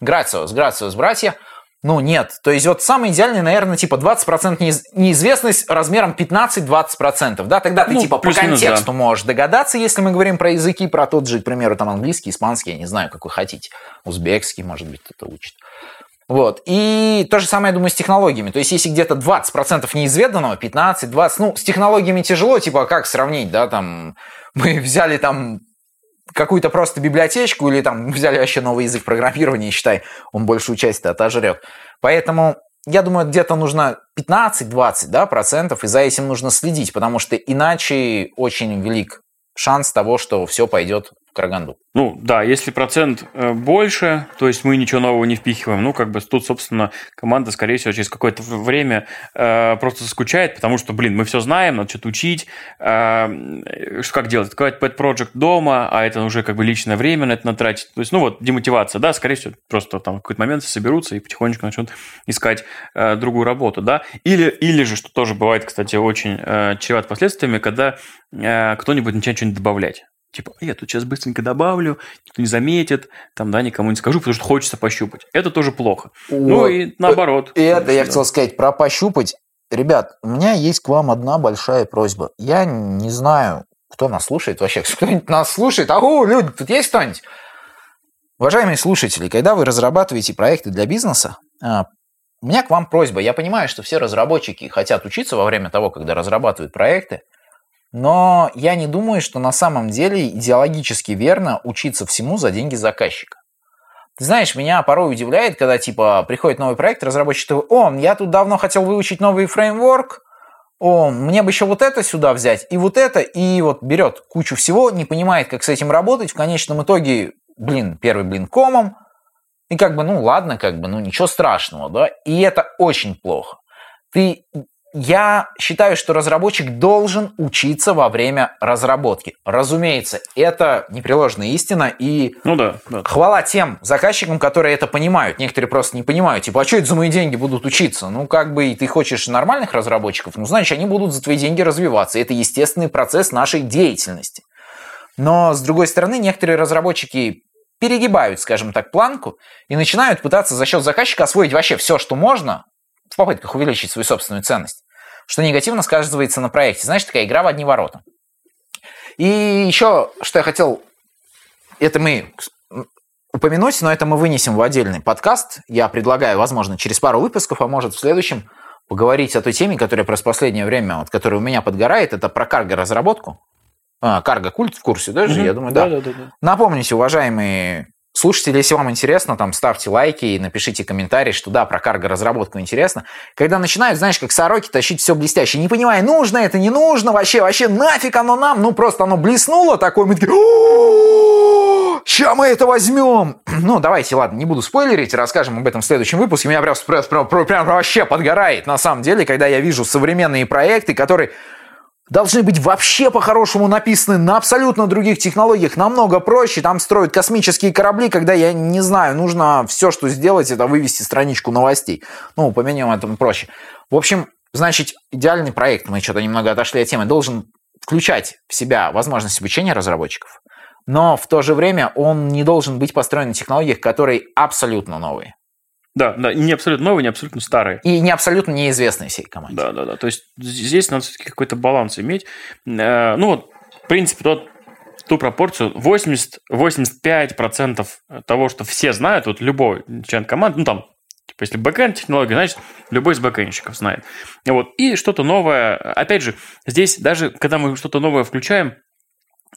Грациос, грациос, братья. Ну, нет. То есть вот самый идеальный, наверное, типа 20% неизвестность размером 15-20%. Да, тогда ты ну, типа по контексту да. можешь догадаться, если мы говорим про языки, про тот же, к примеру, там английский, испанский, я не знаю, как вы хотите. Узбекский, может быть, кто-то учит. Вот. И то же самое, я думаю, с технологиями. То есть, если где-то 20% неизведанного, 15-20, ну, с технологиями тяжело, типа, как сравнить, да, там, мы взяли там какую-то просто библиотечку или там взяли вообще новый язык программирования, считай, он большую часть отожрет. Поэтому я думаю, где-то нужно 15-20 да, процентов, и за этим нужно следить, потому что иначе очень велик шанс того, что все пойдет Караганду.
Ну, да, если процент э, больше, то есть мы ничего нового не впихиваем, ну, как бы тут, собственно, команда, скорее всего, через какое-то время э, просто скучает, потому что, блин, мы все знаем, надо что-то учить, э, что как делать, открывать pet project дома, а это уже как бы личное время на это натратить, то есть, ну, вот, демотивация, да, скорее всего, просто там в какой-то момент соберутся и потихонечку начнут искать э, другую работу, да, или, или же, что тоже бывает, кстати, очень э, чреват последствиями, когда э, кто-нибудь начинает что-нибудь добавлять, Типа, я тут сейчас быстренько добавлю, никто не заметит, там, да, никому не скажу, потому что хочется пощупать. Это тоже плохо. Вот. Ну и наоборот.
И это я хотел сказать про пощупать. Ребят, у меня есть к вам одна большая просьба. Я не знаю, кто нас слушает вообще. Кто-нибудь нас слушает? Ау, люди, тут есть кто-нибудь? Уважаемые слушатели, когда вы разрабатываете проекты для бизнеса, а, у меня к вам просьба. Я понимаю, что все разработчики хотят учиться во время того, когда разрабатывают проекты. Но я не думаю, что на самом деле идеологически верно учиться всему за деньги заказчика. Ты знаешь, меня порой удивляет, когда типа приходит новый проект, разработчик такой, о, я тут давно хотел выучить новый фреймворк, о, мне бы еще вот это сюда взять, и вот это, и вот берет кучу всего, не понимает, как с этим работать, в конечном итоге, блин, первый блин комом, и как бы, ну ладно, как бы, ну ничего страшного, да, и это очень плохо. Ты я считаю, что разработчик должен учиться во время разработки. Разумеется, это непреложная истина, и
ну да, да.
хвала тем заказчикам, которые это понимают. Некоторые просто не понимают, типа, а что это за мои деньги будут учиться? Ну, как бы, ты хочешь нормальных разработчиков, ну, значит, они будут за твои деньги развиваться. Это естественный процесс нашей деятельности. Но, с другой стороны, некоторые разработчики перегибают, скажем так, планку и начинают пытаться за счет заказчика освоить вообще все, что можно, в попытках увеличить свою собственную ценность что негативно сказывается на проекте. Знаешь, такая игра в одни ворота. И еще, что я хотел, это мы упомянуть, но это мы вынесем в отдельный подкаст. Я предлагаю, возможно, через пару выпусков, а может в следующем, поговорить о той теме, которая просто последнее время, вот, которая у меня подгорает, это про карго-разработку. А, Карго Культ в курсе даже, я думаю, да.
да, да, да.
Напомните, уважаемые слушатели, если вам интересно, там ставьте лайки и напишите комментарий, что да, про карго-разработку интересно. Когда начинают, знаешь, как сороки тащить все блестяще, не понимая, нужно это, не нужно, вообще, вообще нафиг оно нам, ну просто оно блеснуло такое, мы такие, Ща мы это возьмем! Ну, давайте, ладно, не буду спойлерить, расскажем об этом в следующем выпуске. Меня прям, прям, прям, прям, вообще подгорает, на самом деле, когда я вижу современные проекты, которые должны быть вообще по-хорошему написаны на абсолютно других технологиях, намного проще. Там строят космические корабли, когда, я не знаю, нужно все, что сделать, это вывести страничку новостей. Ну, поменяем это проще. В общем, значит, идеальный проект, мы что-то немного отошли от темы, должен включать в себя возможность обучения разработчиков, но в то же время он не должен быть построен на технологиях, которые абсолютно новые.
Да, да, не абсолютно новые, не абсолютно старые.
И не абсолютно неизвестные всей команде.
Да, да, да. То есть здесь надо все-таки какой-то баланс иметь. Э, ну вот, в принципе, тот, ту пропорцию 80-85% того, что все знают, вот любой член команды, ну там, типа, если бэкэнд технология, значит, любой из бэкэндщиков знает. Вот. И что-то новое, опять же, здесь даже, когда мы что-то новое включаем,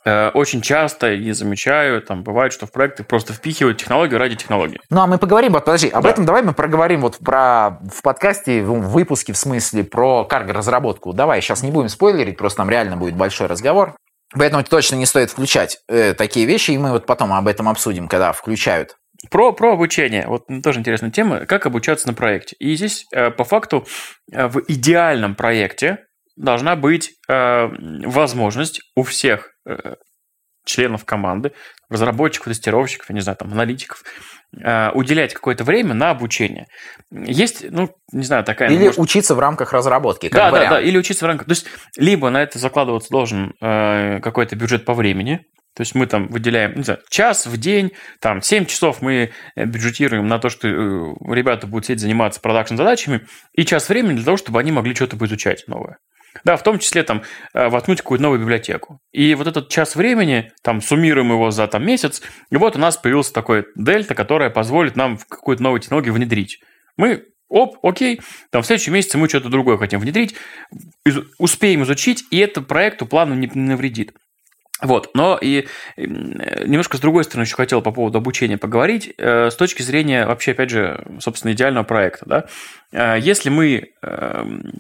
очень часто и замечаю, там бывает, что в проекты просто впихивают технологию ради технологии.
Ну, а мы поговорим, вот подожди, об да. этом давай мы проговорим вот про в подкасте, в выпуске, в смысле, про карго-разработку. Давай, сейчас не будем спойлерить, просто там реально будет большой разговор. Поэтому точно не стоит включать э, такие вещи, и мы вот потом об этом обсудим, когда включают.
Про, про обучение. Вот тоже интересная тема. Как обучаться на проекте. И здесь, э, по факту, э, в идеальном проекте должна быть э, возможность у всех э, членов команды, разработчиков, тестировщиков, я не знаю, там, аналитиков, э, уделять какое-то время на обучение. Есть, ну, не знаю, такая...
Или может... учиться в рамках разработки,
да, да, да, или учиться в рамках... То есть, либо на это закладываться должен э, какой-то бюджет по времени, то есть мы там выделяем, не знаю, час в день, там 7 часов мы э, бюджетируем на то, что э, ребята будут сидеть заниматься продакшн-задачами, и час времени для того, чтобы они могли что-то изучать новое. Да, в том числе там э, воткнуть какую-то новую библиотеку. И вот этот час времени, там суммируем его за там, месяц, и вот у нас появился такой дельта, которая позволит нам в какую-то новую технологию внедрить. Мы Оп, окей, там в следующем месяце мы что-то другое хотим внедрить, из, успеем изучить, и это проекту плану не навредит. Вот, но и немножко с другой стороны еще хотел по поводу обучения поговорить, э, с точки зрения вообще, опять же, собственно, идеального проекта. Да? Э, если мы эм,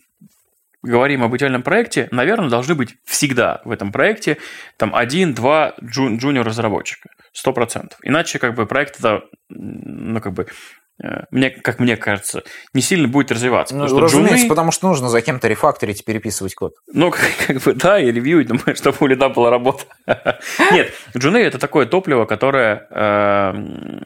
говорим об идеальном проекте, наверное, должны быть всегда в этом проекте там один-два джу- джуниор-разработчика. Сто процентов. Иначе как бы проект это, ну, как бы, э, мне, как мне кажется, не сильно будет развиваться.
Ну, потому разумеется, джуны... потому что нужно за кем-то рефакторить и переписывать код.
Ну, как, как бы, да, и ревьюить, чтобы у лида была работа. Нет, джуны – это такое топливо, которое э,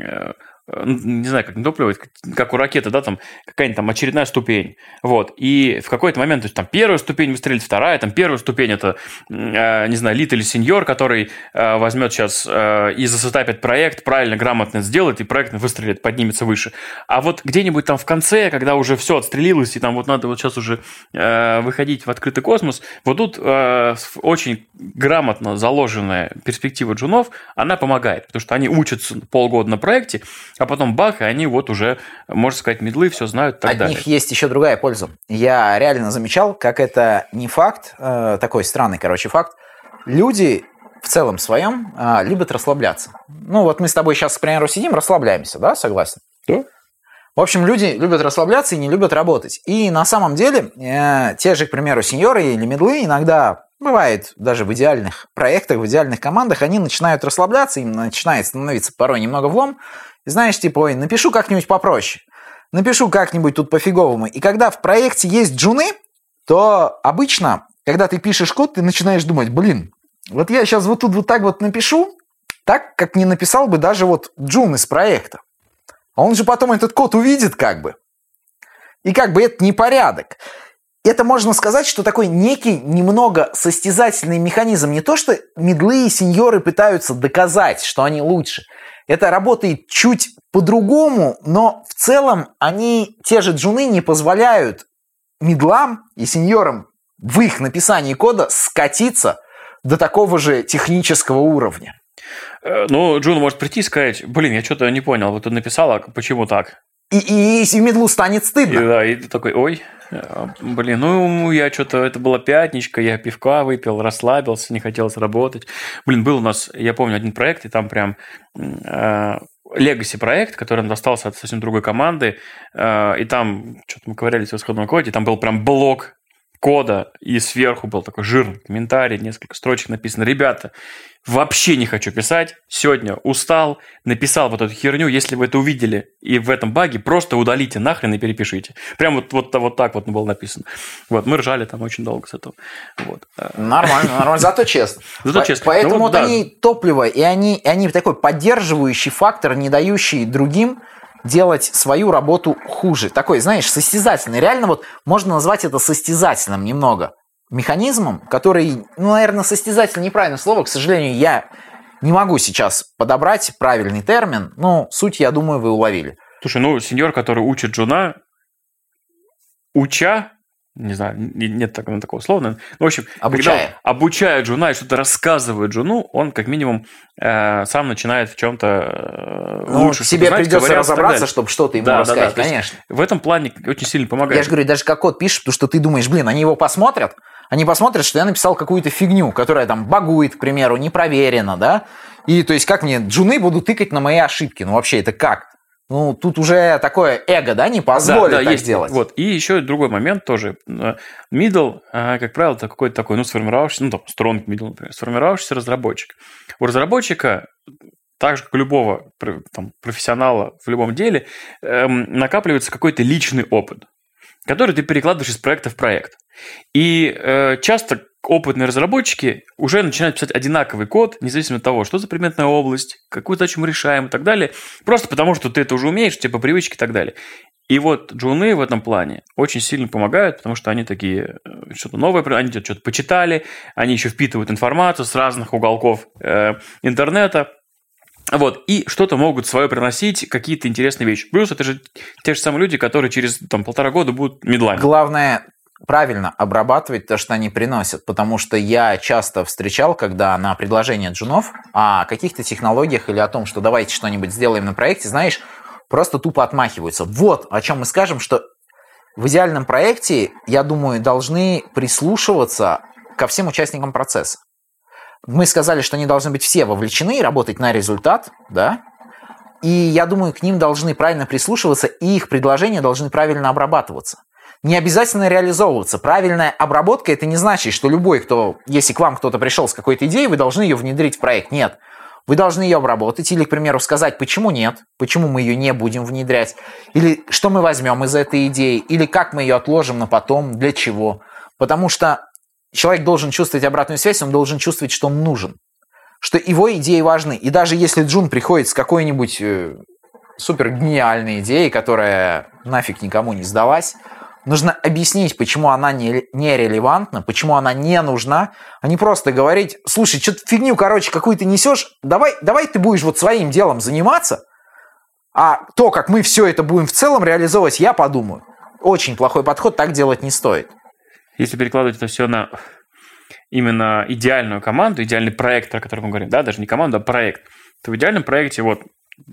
э, не знаю, как не топливо, как у ракеты, да, там какая-нибудь там очередная ступень. Вот. И в какой-то момент, то есть там первая ступень выстрелит, вторая, там первая ступень это, э, не знаю, лид или сеньор, который э, возьмет сейчас э, и засетапит проект, правильно, грамотно сделает, и проект выстрелит, поднимется выше. А вот где-нибудь там в конце, когда уже все отстрелилось, и там вот надо вот сейчас уже э, выходить в открытый космос, вот тут э, очень грамотно заложенная перспектива джунов, она помогает, потому что они учатся полгода на проекте, а потом бах, и они вот уже, можно сказать, медлы, все знают и так
От
далее.
них есть еще другая польза. Я реально замечал, как это не факт, э, такой странный, короче, факт. Люди в целом своем э, любят расслабляться. Ну, вот мы с тобой сейчас, к примеру, сидим, расслабляемся, да, согласен?
Да.
В общем, люди любят расслабляться и не любят работать. И на самом деле, э, те же, к примеру, сеньоры или медлы иногда бывает даже в идеальных проектах, в идеальных командах, они начинают расслабляться, им начинает становиться порой немного влом, и знаешь, типа, ой, напишу как-нибудь попроще. Напишу как-нибудь тут пофиговому. И когда в проекте есть джуны, то обычно, когда ты пишешь код, ты начинаешь думать, блин, вот я сейчас вот тут вот так вот напишу, так, как не написал бы даже вот джун из проекта. А он же потом этот код увидит как бы. И как бы это непорядок. Это можно сказать, что такой некий немного состязательный механизм. Не то, что медлы и сеньоры пытаются доказать, что они лучше – это работает чуть по-другому, но в целом они, те же джуны, не позволяют медлам и сеньорам в их написании кода скатиться до такого же технического уровня.
Э, ну, Джун может прийти и сказать, блин, я что-то не понял, вот ты написала, почему так?
И, и, и медлу станет стыдно.
И, да, и ты такой, ой. Э, Блин, ну, я что-то, это была пятничка, я пивка выпил, расслабился, не хотелось работать. Блин, был у нас, я помню, один проект, и там прям легаси проект, который нам достался от совсем другой команды, э, и там что-то мы ковырялись в исходном коде, там был прям блок кода, и сверху был такой жирный комментарий, несколько строчек написано. Ребята, вообще не хочу писать, сегодня устал, написал вот эту херню, если вы это увидели и в этом баге, просто удалите нахрен и перепишите. Прям вот, вот, вот так вот было написано. Вот, мы ржали там очень долго с этого. Вот.
Нормально, нормально, зато честно.
Зато честно.
Поэтому
Ну
вот они топливо, и они, и они такой поддерживающий фактор, не дающий другим делать свою работу хуже. Такой, знаешь, состязательный. Реально вот можно назвать это состязательным немного. Механизмом, который, ну, наверное, состязательный неправильное слово. К сожалению, я не могу сейчас подобрать правильный термин. Но суть, я думаю, вы уловили.
Слушай, ну, сеньор, который учит джуна, уча, не знаю, не- нет такого, такого слова, наверное. Ну, в общем,
Обучая.
когда обучая джуна и что-то рассказывает джуну, он как минимум э, сам начинает в чем-то э,
Ну,
лучше
тебе
знать,
придется разобраться, чтобы что-то ему
Да, да,
рассказать,
да, есть
конечно.
В этом плане очень сильно помогает.
Я же говорю, даже как код пишешь, потому что ты думаешь, блин, они его посмотрят, они посмотрят, что я написал какую-то фигню, которая там багует, к примеру, не проверена, да? И то есть как мне джуны будут тыкать на мои ошибки? Ну вообще это как? Ну тут уже такое эго, да, не позволит
да, да,
так
есть.
делать.
Вот. И еще другой момент тоже. Э, Middle, э, как правило, это какой-то такой, ну, сформировавшийся, ну, там, strong middle, например, сформировавшийся разработчик. У разработчика, так же, как у любого там, профессионала в любом деле, эм, накапливается какой-то личный опыт, который ты перекладываешь из проекта в проект. И э, часто опытные разработчики уже начинают писать одинаковый код, независимо от того, что за предметная область, какую задачу мы решаем и так далее, просто потому что ты это уже умеешь, тебе по привычке и так далее. И вот джуны в этом плане очень сильно помогают, потому что они такие, э, что-то новое, они что-то почитали, они еще впитывают информацию с разных уголков э, интернета, вот, и что-то могут свое приносить, какие-то интересные вещи. Плюс это же те же самые люди, которые через там, полтора года будут медлами.
Главное правильно обрабатывать то, что они приносят, потому что я часто встречал, когда на предложение джунов о каких-то технологиях или о том, что давайте что-нибудь сделаем на проекте, знаешь, просто тупо отмахиваются. Вот о чем мы скажем, что в идеальном проекте, я думаю, должны прислушиваться ко всем участникам процесса. Мы сказали, что они должны быть все вовлечены и работать на результат, да? И я думаю, к ним должны правильно прислушиваться, и их предложения должны правильно обрабатываться. Не обязательно реализовываться. Правильная обработка это не значит, что любой, кто, если к вам кто-то пришел с какой-то идеей, вы должны ее внедрить в проект. Нет. Вы должны ее обработать или, к примеру, сказать, почему нет, почему мы ее не будем внедрять, или что мы возьмем из этой идеи, или как мы ее отложим на потом, для чего. Потому что человек должен чувствовать обратную связь, он должен чувствовать, что он нужен, что его идеи важны. И даже если Джун приходит с какой-нибудь э, супер гениальной идеей, которая нафиг никому не сдалась, нужно объяснить, почему она не, нерелевантна, почему она не нужна, а не просто говорить, слушай, что-то фигню, короче, какую-то несешь, давай, давай ты будешь вот своим делом заниматься, а то, как мы все это будем в целом реализовывать, я подумаю. Очень плохой подход, так делать не стоит.
Если перекладывать это все на именно идеальную команду, идеальный проект, о котором мы говорим, да, даже не команду, а проект, то в идеальном проекте, вот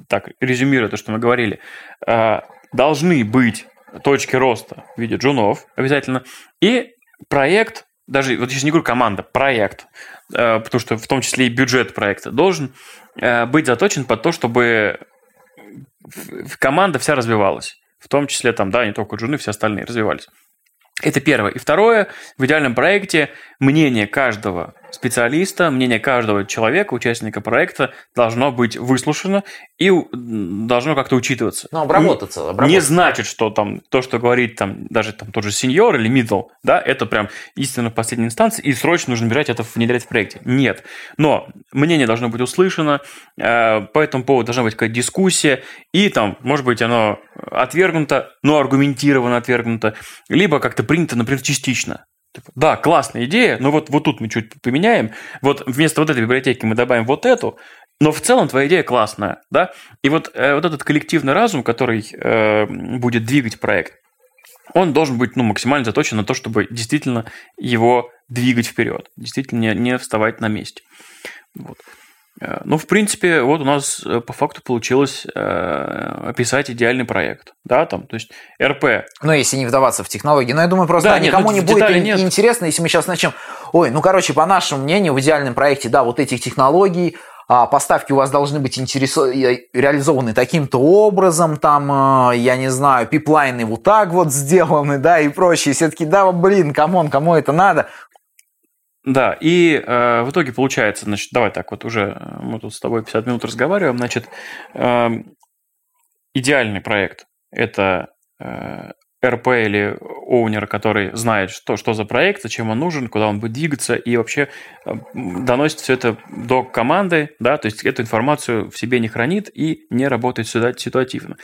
так, резюмируя то, что мы говорили, э, должны быть точки роста в виде джунов обязательно, и проект, даже, вот сейчас не говорю команда, проект, э, потому что в том числе и бюджет проекта должен э, быть заточен под то, чтобы команда вся развивалась. В том числе там, да, не только джуны, все остальные развивались. Это первое. И второе, в идеальном проекте мнение каждого специалиста, мнение каждого человека, участника проекта должно быть выслушано и должно как-то учитываться.
Ну, обработаться.
Не
обработаться.
значит, что там то, что говорит там даже там тот же сеньор или middle, да, это прям истина в последней инстанции, и срочно нужно брать это внедрять в проекте. Нет. Но мнение должно быть услышано, э, по этому поводу должна быть какая-то дискуссия, и там, может быть, оно отвергнуто, но аргументированно отвергнуто, либо как-то принято, например, частично. Типа, Да, классная идея, но вот, вот тут мы чуть поменяем. Вот вместо вот этой библиотеки мы добавим вот эту, но в целом твоя идея классная, да? И вот, э, вот этот коллективный разум, который э, будет двигать проект, он должен быть ну, максимально заточен на то, чтобы действительно его двигать вперед, действительно не, не вставать на месте. Вот. Э, ну, в принципе, вот у нас э, по факту получилось э, описать идеальный проект. Да, там, то есть РП.
Ну, если не вдаваться в технологии. Но я думаю, просто
Да, нет,
никому
ну,
не будет
нет.
интересно, если мы сейчас начнем. Ой, ну, короче, по нашему мнению, в идеальном проекте, да, вот этих технологий, а, поставки у вас должны быть э, реализованы таким-то образом, там, я не знаю, пиплайны вот так вот сделаны, да, и прочее. Все таки да, блин, come on, кому это надо?
Да, и э, в итоге получается, значит, давай так вот уже, э, мы тут с тобой 50 минут разговариваем, значит, эм, идеальный проект – это э, РП или оунер, который знает, что, что за проект, зачем он нужен, куда он будет двигаться, и вообще э, доносит все это до команды, да, то есть эту информацию в себе не хранит и не работает сюда ситуативно.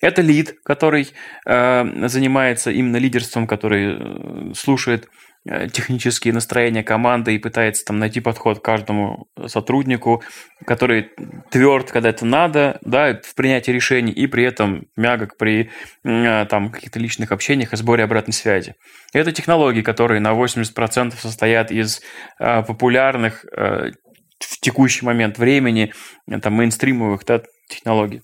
Это лид, который э, занимается именно лидерством, который э, слушает э, технические настроения команды и пытается там найти подход к каждому сотруднику, который тверд, когда это надо, да, в принятии решений, и при этом мягок при м, там каких-то личных общениях и сборе обратной связи. Это технологии, которые на 80% состоят из э, популярных э, в текущий момент времени э, там мейнстримовых да, технологий.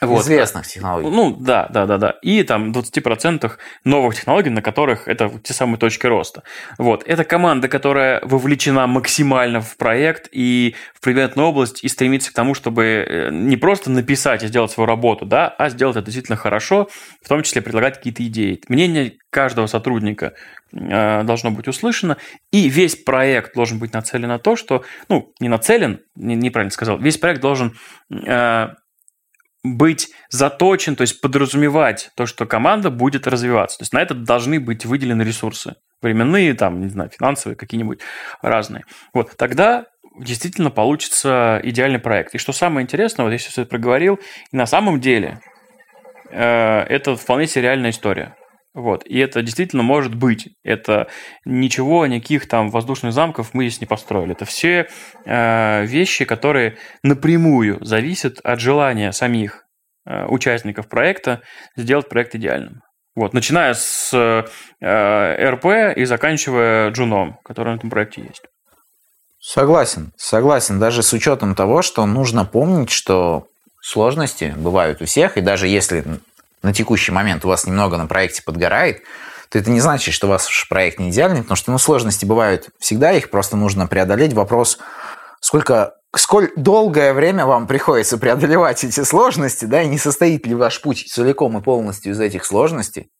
Вот.
Известных технологий.
Ну, да, да, да, да. И там 20% новых технологий, на которых это те самые точки роста. Вот. Это команда, которая вовлечена максимально в проект и в предметную область и стремится к тому, чтобы э, не просто написать и сделать свою работу, да, а сделать это действительно хорошо, в том числе предлагать какие-то идеи. Мнение каждого сотрудника э, должно быть услышано, и весь проект должен быть нацелен на то, что, ну, не нацелен, не- неправильно сказал, весь проект должен э, быть заточен, то есть подразумевать то, что команда будет развиваться. То есть на это должны быть выделены ресурсы. Временные, там, не знаю, финансовые, какие-нибудь разные. Вот, тогда действительно получится идеальный проект. И что самое интересное, вот я сейчас это проговорил, и на самом деле э, это вполне себе реальная история. Вот. И это действительно может быть. Это ничего, никаких там воздушных замков мы здесь не построили. Это все э, вещи, которые напрямую зависят от желания самих э, участников проекта сделать проект идеальным. Вот, начиная с э, РП и заканчивая джуном, который на этом проекте есть.
Согласен, согласен. Даже с учетом того, что нужно помнить, что сложности бывают у всех, и даже если на текущий момент у вас немного на проекте подгорает, то это не значит, что у ваш проект не идеальный, потому что ну, сложности бывают всегда, их просто нужно преодолеть. Вопрос, сколько, сколь долгое время вам приходится преодолевать эти сложности, да, и не состоит ли ваш путь целиком и полностью из этих сложностей.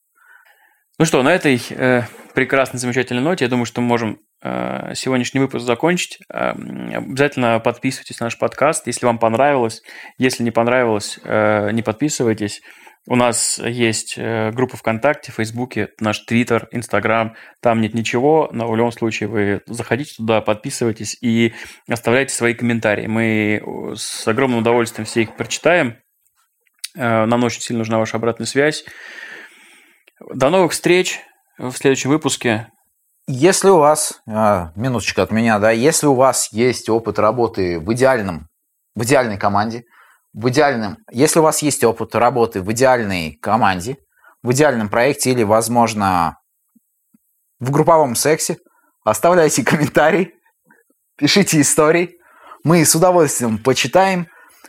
Ну что, на этой э, прекрасной, замечательной ноте, я думаю, что мы можем э, сегодняшний выпуск закончить. Э, обязательно подписывайтесь на наш подкаст, если вам понравилось. Если не понравилось, э, не подписывайтесь. У нас есть э, группа ВКонтакте, Фейсбуке, наш Твиттер, Инстаграм. Там нет ничего, но в любом случае вы заходите туда, подписывайтесь и оставляйте свои комментарии. Мы с огромным удовольствием все их прочитаем. Э, Нам очень сильно нужна ваша обратная связь. До новых встреч в следующем выпуске.
Если у вас, а, минуточка от меня, да, если у вас есть опыт работы в идеальном, в идеальной команде, в идеальном, если у вас есть опыт работы в идеальной команде, в идеальном проекте или, возможно, в групповом сексе, оставляйте комментарий, пишите истории, мы с удовольствием почитаем.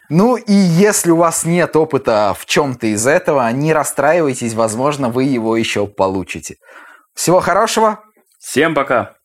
Ну и если у вас нет опыта в чем-то из этого, не расстраивайтесь, возможно, вы его еще получите. Всего хорошего,
Всем пока!